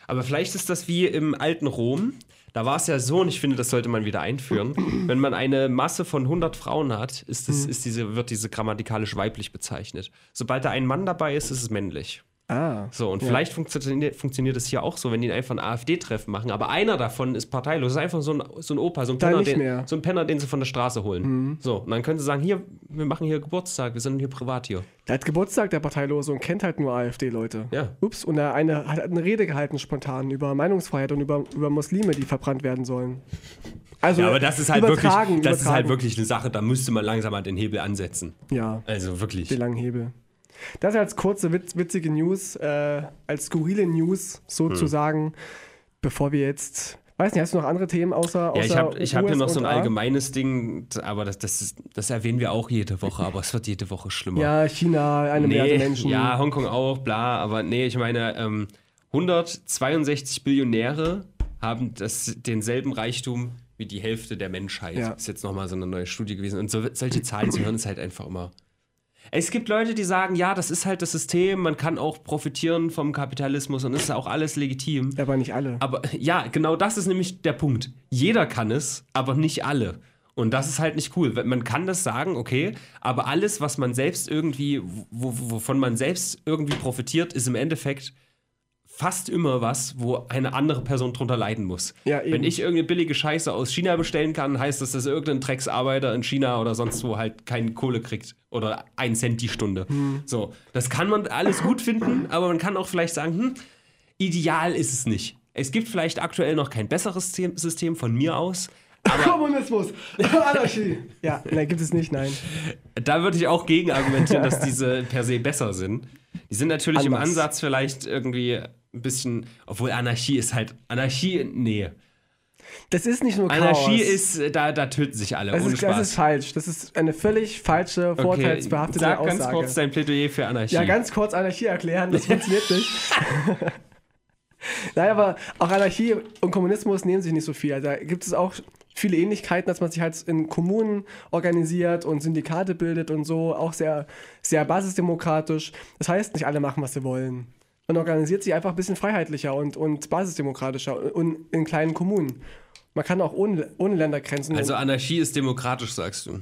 [SPEAKER 2] Aber vielleicht ist das wie im alten Rom. Da war es ja so, und ich finde, das sollte man wieder einführen. Wenn man eine Masse von 100 Frauen hat, ist das, ist diese, wird diese grammatikalisch weiblich bezeichnet. Sobald da ein Mann dabei ist, ist es männlich.
[SPEAKER 1] Ah,
[SPEAKER 2] So, und
[SPEAKER 1] Ja.
[SPEAKER 2] vielleicht funktioniert, funktioniert es hier auch so, wenn die einfach ein AfD-Treffen machen, aber einer davon ist parteilos. Das ist einfach so ein, so ein Opa, so ein, Penner, den.
[SPEAKER 1] Mhm.
[SPEAKER 2] so ein Penner, den sie von der Straße holen. So, und dann können sie sagen: Hier, wir machen hier Geburtstag, wir sind hier privat hier.
[SPEAKER 1] der hat Geburtstag, der Parteilose, und kennt halt nur AfD-Leute.
[SPEAKER 2] Ja.
[SPEAKER 1] Ups, und der eine hat eine Rede gehalten spontan über Meinungsfreiheit und über, über Muslime, die verbrannt werden sollen. Also
[SPEAKER 2] Ja, aber das ist halt wirklich,
[SPEAKER 1] übertragen,
[SPEAKER 2] das ist halt wirklich eine Sache, da müsste man langsam mal den Hebel ansetzen.
[SPEAKER 1] Ja,
[SPEAKER 2] Also wirklich.
[SPEAKER 1] die langen Hebel. Das als kurze, witz, witzige News, äh, als skurrile News sozusagen, bevor wir jetzt. Weiß nicht, hast du noch andere Themen außer. außer
[SPEAKER 2] Ja, ich habe ich hab hier noch so ein allgemeines Ding, aber das, das, ist, das erwähnen wir auch jede Woche, aber es wird jede Woche schlimmer.
[SPEAKER 1] Ja, China, eine Milliarde Menschen.
[SPEAKER 2] Ja, Hongkong auch, bla, aber nee, ich meine, ähm, 162 Billionäre haben das, denselben Reichtum wie die Hälfte der Menschheit.
[SPEAKER 1] Ja.
[SPEAKER 2] Ist jetzt nochmal so eine neue Studie gewesen. Und so, solche Zahlen zu hören, ist halt einfach immer. Es gibt Leute, die sagen, ja, das ist halt das System, man kann auch profitieren vom Kapitalismus und ist auch alles legitim.
[SPEAKER 1] Aber nicht alle.
[SPEAKER 2] Aber ja, genau das ist nämlich der Punkt. Jeder kann es, aber nicht alle. Und das ist halt nicht cool. Man kann das sagen, okay, aber alles, was man selbst irgendwie, wo, wovon man selbst irgendwie profitiert, ist im Endeffekt fast immer was, wo eine andere Person drunter leiden muss.
[SPEAKER 1] Ja.
[SPEAKER 2] Wenn ich irgendeine billige Scheiße aus China bestellen kann, heißt das, dass irgendein Drecksarbeiter in China oder sonst wo halt keine Kohle kriegt oder ein Cent die Stunde.
[SPEAKER 1] Hm.
[SPEAKER 2] So, das kann man alles gut finden, aber man kann auch vielleicht sagen, hm, ideal ist es nicht. Es gibt vielleicht aktuell noch kein besseres System, von mir aus.
[SPEAKER 1] Kommunismus! Anarchie! ja, nein, gibt es nicht, nein.
[SPEAKER 2] Da würde ich auch gegen argumentieren, dass diese per se besser sind. Die sind natürlich im
[SPEAKER 1] Anders.
[SPEAKER 2] Ansatz vielleicht irgendwie ein bisschen, obwohl Anarchie ist halt, Anarchie, nee.
[SPEAKER 1] Das ist nicht nur Chaos.
[SPEAKER 2] Anarchie ist, äh, da, da töten sich alle,
[SPEAKER 1] das
[SPEAKER 2] ohne
[SPEAKER 1] ist, das
[SPEAKER 2] Spaß.
[SPEAKER 1] ist falsch. Das ist eine völlig falsche, vorteilsbehaftete
[SPEAKER 2] Sag
[SPEAKER 1] Aussage.
[SPEAKER 2] ganz kurz dein Plädoyer für Anarchie.
[SPEAKER 1] Ja, ganz kurz Anarchie erklären, das funktioniert nicht. Nein, aber auch Anarchie und Kommunismus nehmen sich nicht so viel. Da gibt es auch viele Ähnlichkeiten, dass man sich halt in Kommunen organisiert und Syndikate bildet und so, auch sehr, sehr basisdemokratisch. Das heißt, nicht alle machen, was sie wollen. Man organisiert sich einfach ein bisschen freiheitlicher und, und basisdemokratischer und in kleinen Kommunen. Man kann auch ohne, ohne Ländergrenzen.
[SPEAKER 2] also Anarchie ist demokratisch, sagst du.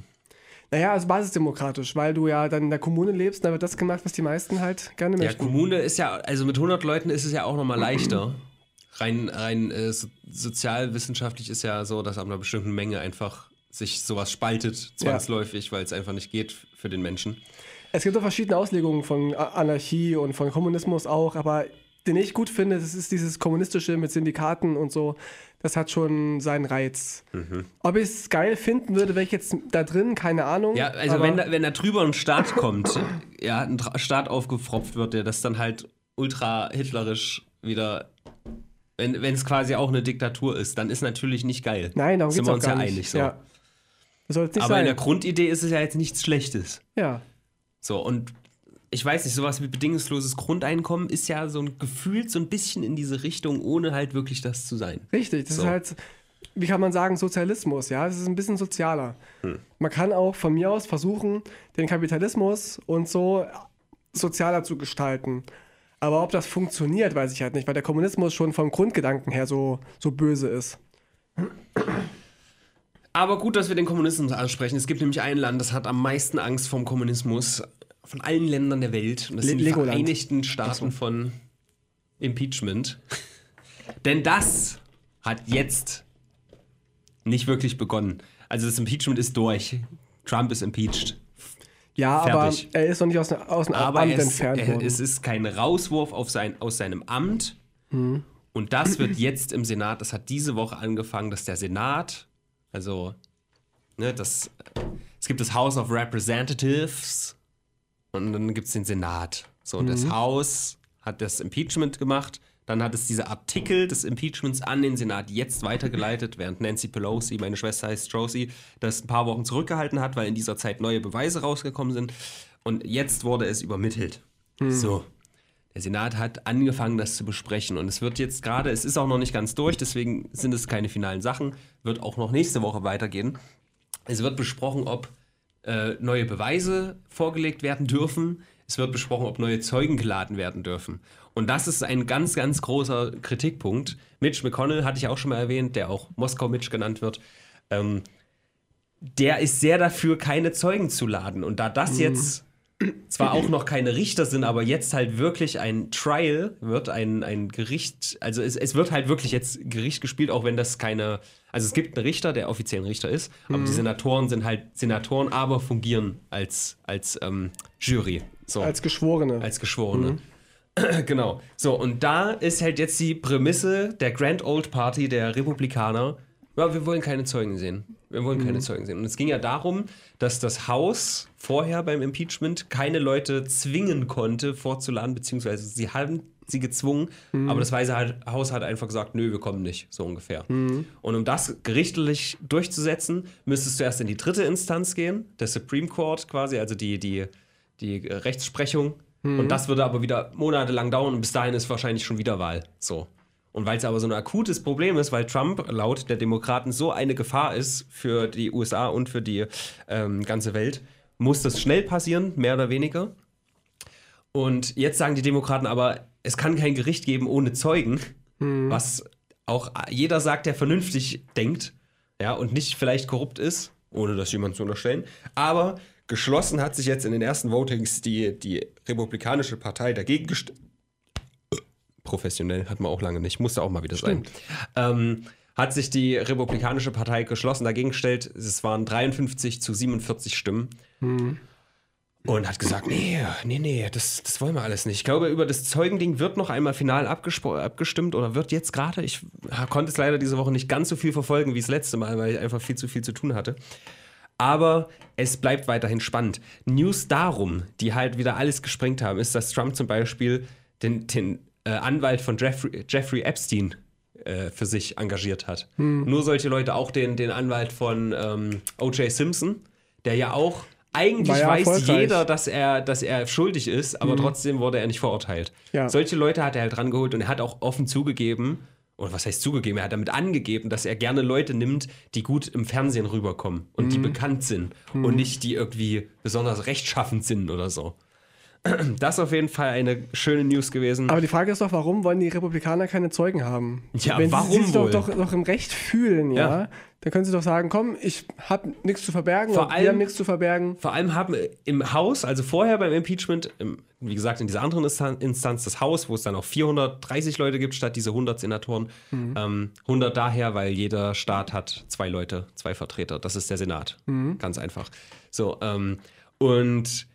[SPEAKER 1] naja, also basisdemokratisch, weil du ja dann in der Kommune lebst, da wird das gemacht, was die meisten halt gerne
[SPEAKER 2] Ja,
[SPEAKER 1] möchten.
[SPEAKER 2] Kommune ist ja, also mit 100 Leuten ist es ja auch nochmal leichter, rein, rein äh, so, sozialwissenschaftlich ist ja so, dass ab einer bestimmten Menge einfach sich sowas spaltet, zwangsläufig, weil es einfach nicht geht für den Menschen.
[SPEAKER 1] Es gibt auch verschiedene Auslegungen von A- Anarchie und von Kommunismus auch, aber den ich gut finde, das ist dieses Kommunistische mit Syndikaten und so, das hat schon seinen Reiz.
[SPEAKER 2] Mhm.
[SPEAKER 1] Ob ich es geil finden würde, wäre ich jetzt da drin, keine Ahnung.
[SPEAKER 2] Ja, also wenn da, wenn da drüber ein Staat kommt, ja, ein Staat aufgefropft wird, der das dann halt ultra hitlerisch wieder, wenn es quasi auch eine Diktatur ist, dann ist natürlich nicht geil.
[SPEAKER 1] Nein, darum
[SPEAKER 2] Sind
[SPEAKER 1] geht es
[SPEAKER 2] wir
[SPEAKER 1] auch
[SPEAKER 2] uns
[SPEAKER 1] gar
[SPEAKER 2] ja
[SPEAKER 1] nicht.
[SPEAKER 2] einig so.
[SPEAKER 1] Ja.
[SPEAKER 2] Aber in
[SPEAKER 1] sein.
[SPEAKER 2] der Grundidee ist es ja jetzt nichts Schlechtes.
[SPEAKER 1] ja.
[SPEAKER 2] So, und ich weiß nicht, sowas wie bedingungsloses Grundeinkommen ist ja so ein Gefühl so ein bisschen in diese Richtung, ohne halt wirklich das zu sein.
[SPEAKER 1] Richtig, das
[SPEAKER 2] So.
[SPEAKER 1] ist halt, wie kann man sagen, Sozialismus, ja, es ist ein bisschen sozialer.
[SPEAKER 2] Hm.
[SPEAKER 1] Man kann auch von mir aus versuchen, den Kapitalismus und so sozialer zu gestalten. Aber ob das funktioniert, weiß ich halt nicht, weil der Kommunismus schon vom Grundgedanken her so, so böse ist.
[SPEAKER 2] Aber gut, dass wir den Kommunismus ansprechen. Es gibt nämlich ein Land, das hat am meisten Angst vom Kommunismus von allen Ländern der Welt. Und das
[SPEAKER 1] Le-
[SPEAKER 2] sind die
[SPEAKER 1] Legoland.
[SPEAKER 2] Vereinigten Staaten von Impeachment. Denn das hat jetzt nicht wirklich begonnen. Also das Impeachment ist durch. Trump ist impeached.
[SPEAKER 1] Ja,
[SPEAKER 2] Fertig.
[SPEAKER 1] aber er ist noch nicht aus, aus dem
[SPEAKER 2] Aber
[SPEAKER 1] Amt
[SPEAKER 2] es,
[SPEAKER 1] entfernt
[SPEAKER 2] er,
[SPEAKER 1] worden.
[SPEAKER 2] es ist kein Rauswurf auf sein, aus seinem Amt.
[SPEAKER 1] Mhm.
[SPEAKER 2] Und das wird jetzt im Senat, das hat diese Woche angefangen, dass der Senat, also, ne, das, es gibt das House of Representatives und dann gibt es den Senat. So, und
[SPEAKER 1] Mhm.
[SPEAKER 2] das Haus hat das Impeachment gemacht. Dann hat es diese Artikel des Impeachments an den Senat jetzt weitergeleitet, während Nancy Pelosi, meine Schwester heißt Josie, das ein paar Wochen zurückgehalten hat, weil in dieser Zeit neue Beweise rausgekommen sind. Und jetzt wurde es übermittelt. So. Der Senat hat angefangen, das zu besprechen. Und es wird jetzt gerade, es ist auch noch nicht ganz durch, deswegen sind es keine finalen Sachen, wird auch noch nächste Woche weitergehen. Es wird besprochen, ob äh, neue Beweise vorgelegt werden dürfen. Es wird besprochen, ob neue Zeugen geladen werden dürfen. Und das ist ein ganz, ganz großer Kritikpunkt. Mitch McConnell hatte ich auch schon mal erwähnt, der auch Moskau-Mitch genannt wird. Ähm, der ist sehr dafür, keine Zeugen zu laden. Und da das jetzt zwar auch noch keine Richter sind, aber jetzt halt wirklich ein Trial wird, ein, ein Gericht, also es, es wird halt wirklich jetzt Gericht gespielt, auch wenn das keine, also es gibt einen Richter, der offiziell ein Richter ist, aber die Senatoren sind halt Senatoren, aber fungieren als, als ähm, Jury. So
[SPEAKER 1] als Geschworene.
[SPEAKER 2] als Geschworene. genau. So, und da ist halt jetzt die Prämisse der Grand Old Party der Republikaner. Ja, wir wollen keine Zeugen sehen. Wir wollen keine Zeugen sehen. Und es ging ja darum, dass das Haus vorher beim Impeachment keine Leute zwingen konnte, vorzuladen, beziehungsweise sie haben sie gezwungen, aber das Weiße Haus hat einfach gesagt, nö, wir kommen nicht, so ungefähr. Und um das gerichtlich durchzusetzen, müsstest du erst in die dritte Instanz gehen, der Supreme Court quasi, also die, die, die Rechtsprechung. Und das würde aber wieder monatelang dauern und bis dahin ist wahrscheinlich schon wieder Wahl. So. Und weil es aber so ein akutes Problem ist, weil Trump laut der Demokraten so eine Gefahr ist für die USA und für die ähm, ganze Welt, muss das schnell passieren, mehr oder weniger. Und jetzt sagen die Demokraten aber, es kann kein Gericht geben ohne Zeugen, was auch jeder sagt, der vernünftig denkt, ja, und nicht vielleicht korrupt ist, ohne das jemand zu unterstellen. Aber geschlossen hat sich jetzt in den ersten Votings die, die Republikanische Partei dagegen gestellt. Professionell hat man auch lange nicht, musste auch mal wieder sein. Ähm, hat sich die Republikanische Partei geschlossen dagegen gestellt. Es waren 53 zu 47 Stimmen. Und hat gesagt, nee, nee, nee, das, das wollen wir alles nicht. Ich glaube, über das Zeugending wird noch einmal final abgestimmt oder wird jetzt gerade. Ich konnte es leider diese Woche nicht ganz so viel verfolgen wie das letzte Mal, weil ich einfach viel zu viel zu tun hatte. Aber es bleibt weiterhin spannend. News darum, die halt wieder alles gesprengt haben, ist, dass Trump zum Beispiel den, den äh, Anwalt von Jeffrey, Jeffrey Epstein äh, für sich engagiert hat. Nur solche Leute, auch den, den Anwalt von ähm, O.J. Simpson, der ja auch eigentlich
[SPEAKER 1] ja
[SPEAKER 2] weiß jeder, dass er, dass er schuldig ist, aber trotzdem wurde er nicht verurteilt.
[SPEAKER 1] Ja.
[SPEAKER 2] Solche Leute hat er halt rangeholt und er hat auch offen zugegeben, oder was heißt zugegeben, er hat damit angegeben, dass er gerne Leute nimmt, die gut im Fernsehen rüberkommen und die bekannt sind und nicht die irgendwie besonders rechtschaffend sind oder so. Das ist auf jeden Fall eine schöne News gewesen.
[SPEAKER 1] Aber die Frage ist doch, warum wollen die Republikaner keine Zeugen haben?
[SPEAKER 2] Ja,
[SPEAKER 1] Wenn
[SPEAKER 2] warum
[SPEAKER 1] sie sich
[SPEAKER 2] wohl?
[SPEAKER 1] doch, doch, doch im Recht fühlen, ja,
[SPEAKER 2] Ja.
[SPEAKER 1] dann können sie doch sagen, komm, ich habe nichts zu verbergen,
[SPEAKER 2] Vor
[SPEAKER 1] oder
[SPEAKER 2] allem-
[SPEAKER 1] wir haben nichts zu verbergen.
[SPEAKER 2] Vor allem haben im Haus, also vorher beim Impeachment, im, wie gesagt, in dieser anderen Instan- Instanz, das Haus, wo es dann auch 430 Leute gibt, statt diese 100 Senatoren. Ähm, 100 daher, weil jeder Staat hat zwei Leute, zwei Vertreter. Das ist der Senat. Ganz einfach. So, ähm, und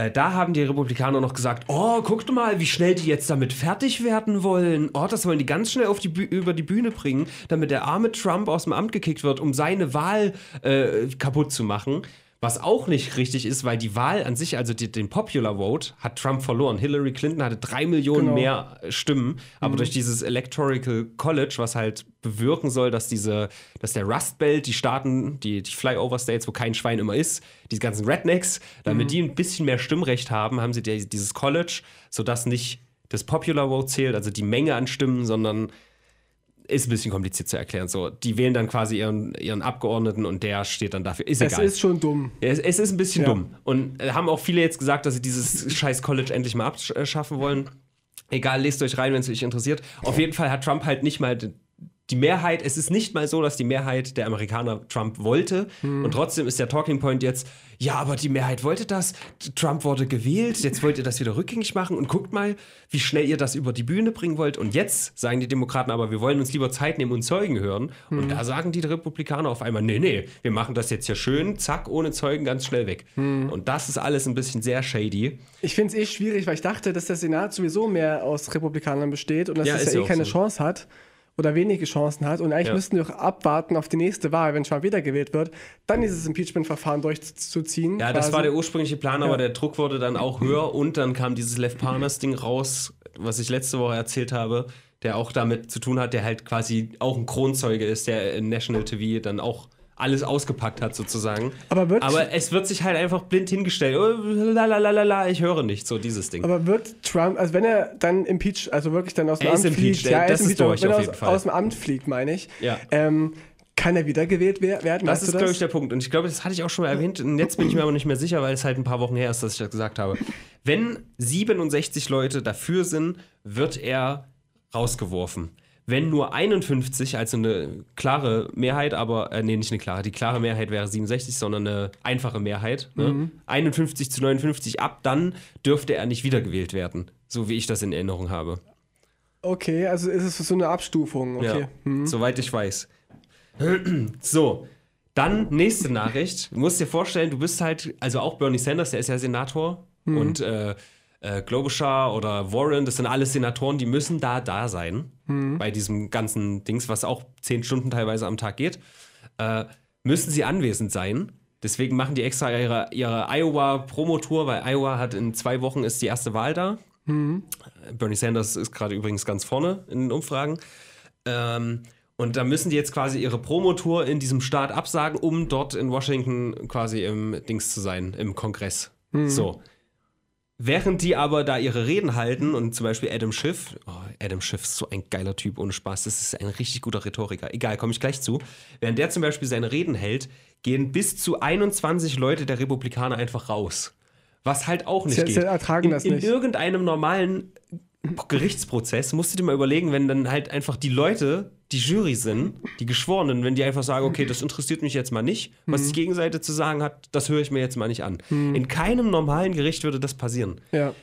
[SPEAKER 2] äh, da haben die Republikaner noch gesagt, oh, guckt mal, wie schnell die jetzt damit fertig werden wollen. Oh, das wollen die ganz schnell die über die Bühne bringen, damit der arme Trump aus dem Amt gekickt wird, um seine Wahl äh, kaputt zu machen. Was auch nicht richtig ist, weil die Wahl an sich, also die, den Popular Vote, hat Trump verloren. Hillary Clinton hatte drei Millionen
[SPEAKER 1] Genau.
[SPEAKER 2] mehr äh, Stimmen, aber durch dieses Electoral College, was halt bewirken soll, dass diese, dass der Rust Belt, die Staaten, die, die Flyover States, wo kein Schwein immer ist, diese ganzen Rednecks, damit die ein bisschen mehr Stimmrecht haben, haben sie die, dieses College, sodass nicht das Popular Vote zählt, also die Menge an Stimmen, sondern ist ein bisschen kompliziert zu erklären. So, die wählen dann quasi ihren, ihren Abgeordneten und der steht dann dafür. Ist
[SPEAKER 1] Es
[SPEAKER 2] egal.
[SPEAKER 1] ist schon dumm.
[SPEAKER 2] Es, es ist ein bisschen
[SPEAKER 1] Ja.
[SPEAKER 2] dumm. Und äh, haben auch viele jetzt gesagt, dass sie dieses scheiß College endlich mal abschaffen wollen. Egal, lest euch rein, wenn es euch interessiert. Auf jeden Fall hat Trump halt nicht mal die Mehrheit. Es ist nicht mal so, dass die Mehrheit der Amerikaner Trump wollte. Und trotzdem ist der Talking Point jetzt, ja, aber die Mehrheit wollte das. Trump wurde gewählt. Jetzt wollt ihr das wieder rückgängig machen. Und guckt mal, wie schnell ihr das über die Bühne bringen wollt. Und jetzt sagen die Demokraten aber, wir wollen uns lieber Zeit nehmen und Zeugen hören. Und da sagen die Republikaner auf einmal, nee, nee, wir machen das jetzt hier schön, zack, ohne Zeugen, ganz schnell weg. Und das ist alles ein bisschen sehr shady.
[SPEAKER 1] Ich finde es eh schwierig, weil ich dachte, dass der Senat sowieso mehr aus Republikanern besteht und dass
[SPEAKER 2] Ja,
[SPEAKER 1] es ja eh keine
[SPEAKER 2] so.
[SPEAKER 1] Chance hat oder wenige Chancen hat. Und eigentlich
[SPEAKER 2] Ja.
[SPEAKER 1] müssten wir auch abwarten auf die nächste Wahl, wenn Trump wiedergewählt wird, dann dieses Impeachment-Verfahren durchzuziehen.
[SPEAKER 2] Ja, das
[SPEAKER 1] quasi.
[SPEAKER 2] war der ursprüngliche Plan, aber
[SPEAKER 1] Ja.
[SPEAKER 2] der Druck wurde dann auch höher und dann kam dieses Lev Parnas-Ding raus, was ich letzte Woche erzählt habe, der auch damit zu tun hat, der halt quasi auch ein Kronzeuge ist, der in National TV dann auch alles ausgepackt hat sozusagen.
[SPEAKER 1] Aber wird-
[SPEAKER 2] aber es wird sich halt einfach blind hingestellt. Oh, lalalala, ich höre nicht, so dieses Ding.
[SPEAKER 1] Aber wird Trump, also wenn er dann impeached, also wirklich dann aus dem
[SPEAKER 2] Er
[SPEAKER 1] Amt fliegt, ja,
[SPEAKER 2] das ist durch
[SPEAKER 1] wenn er aus, aus dem Amt fliegt, meine ich,
[SPEAKER 2] Ja.
[SPEAKER 1] ähm, kann er wiedergewählt wer- werden?
[SPEAKER 2] Das ist, glaube ich, der Punkt. Und ich glaube, das hatte ich auch schon mal erwähnt. Und jetzt bin ich mir aber nicht mehr sicher, weil es halt ein paar Wochen her ist, dass ich das gesagt habe. Wenn 67 Leute dafür sind, wird er rausgeworfen. Wenn nur 51, also eine klare Mehrheit, aber, äh, nee, nicht eine klare, die klare Mehrheit wäre 67, sondern eine einfache Mehrheit, ne? 51 zu 59 ab, dann dürfte er nicht wiedergewählt werden, so wie ich das in Erinnerung habe.
[SPEAKER 1] Okay, also ist es so eine Abstufung, okay.
[SPEAKER 2] Ja, soweit ich weiß. so, dann nächste Nachricht. Du musst dir vorstellen, du bist halt, also auch Bernie Sanders, der ist ja Senator und äh, äh, Klobuchar oder Warren, das sind alles Senatoren, die müssen da da sein bei diesem ganzen Dings, was auch zehn Stunden teilweise am Tag geht. Äh, müssen sie anwesend sein. Deswegen machen die extra ihre, ihre Iowa-Promotour, weil Iowa hat in zwei Wochen ist die erste Wahl da. Bernie Sanders ist gerade übrigens ganz vorne in den Umfragen. Ähm, und da müssen die jetzt quasi ihre Promotour in diesem Staat absagen, um dort in Washington quasi im Dings zu sein, im Kongress. So. Während die aber da ihre Reden halten und zum Beispiel Adam Schiff, oh, Adam Schiff ist so ein geiler Typ, ohne Spaß, das ist ein richtig guter Rhetoriker. Egal, komme ich gleich zu. Während der zum Beispiel seine Reden hält, gehen bis zu 21 Leute der Republikaner einfach raus. Was halt auch nicht
[SPEAKER 1] Sie-
[SPEAKER 2] geht.
[SPEAKER 1] sie ertragen
[SPEAKER 2] in,
[SPEAKER 1] das
[SPEAKER 2] in
[SPEAKER 1] nicht.
[SPEAKER 2] irgendeinem normalen Gerichtsprozess musst du dir mal überlegen, wenn dann halt einfach die Leute, die Jury sind, die Geschworenen, wenn die einfach sagen, okay, das interessiert mich jetzt mal nicht, was die Gegenseite zu sagen hat, das höre ich mir jetzt mal nicht an. In keinem normalen Gericht würde das passieren.
[SPEAKER 1] Ja.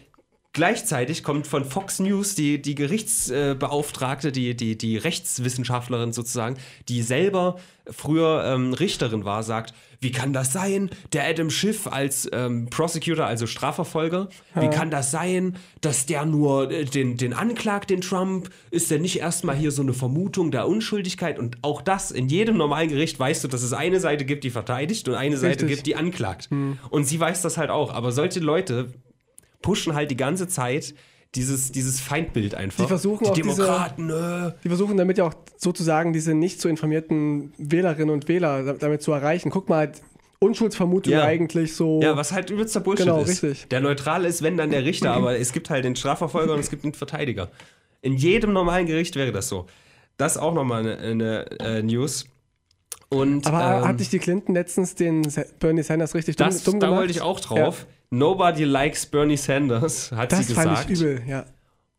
[SPEAKER 2] Gleichzeitig kommt von Fox News die, die Gerichtsbeauftragte, die, die, die Rechtswissenschaftlerin sozusagen, die selber früher ähm, Richterin war, sagt, wie kann das sein? Der Adam Schiff als ähm, Prosecutor, also Strafverfolger, wie kann das sein, dass der nur äh, den, den anklagt, den Trump? Ist der nicht erstmal hier so eine Vermutung der Unschuldigkeit? Und auch das, in jedem normalen Gericht weißt du, dass es eine Seite gibt, die verteidigt und eine Seite
[SPEAKER 1] Richtig.
[SPEAKER 2] gibt, die anklagt. Und sie weiß das halt auch. Aber solche Leute pushen halt die ganze Zeit dieses, dieses Feindbild einfach.
[SPEAKER 1] Die versuchen
[SPEAKER 2] die
[SPEAKER 1] auch diese-
[SPEAKER 2] Demokraten, äh,
[SPEAKER 1] Die versuchen damit ja auch sozusagen diese nicht so informierten Wählerinnen und Wähler da- damit zu erreichen. Guck mal, Unschuldsvermutung
[SPEAKER 2] Ja.
[SPEAKER 1] eigentlich so.
[SPEAKER 2] Ja, was halt übelster Bullshit
[SPEAKER 1] Genau,
[SPEAKER 2] ist.
[SPEAKER 1] richtig.
[SPEAKER 2] Der Neutrale ist, wenn dann der Richter, aber es gibt halt den Strafverfolger und es gibt den Verteidiger. In jedem normalen Gericht wäre das so. Das auch nochmal eine, eine äh, News. Und,
[SPEAKER 1] Aber
[SPEAKER 2] ähm,
[SPEAKER 1] hat nicht die Clinton letztens den Bernie Sanders richtig dumm,
[SPEAKER 2] das,
[SPEAKER 1] dumm
[SPEAKER 2] da
[SPEAKER 1] gemacht?
[SPEAKER 2] wollte ich auch drauf. Nobody likes Bernie Sanders, hat
[SPEAKER 1] Das
[SPEAKER 2] sie
[SPEAKER 1] fand
[SPEAKER 2] gesagt.
[SPEAKER 1] ich übel, ja.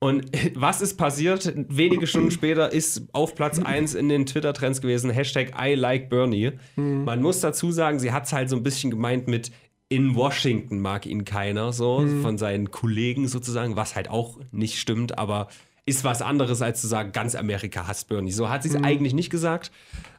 [SPEAKER 2] Und was ist passiert? Wenige Stunden später ist auf Platz 1 in den Twitter-Trends gewesen, Hashtag I like Bernie. Man muss dazu sagen, sie hat es halt so ein bisschen gemeint mit in Washington mag ihn keiner, so von seinen Kollegen sozusagen, was halt auch nicht stimmt, aber ist was anderes als zu sagen, ganz Amerika hasst Bernie. So hat sie es eigentlich nicht gesagt,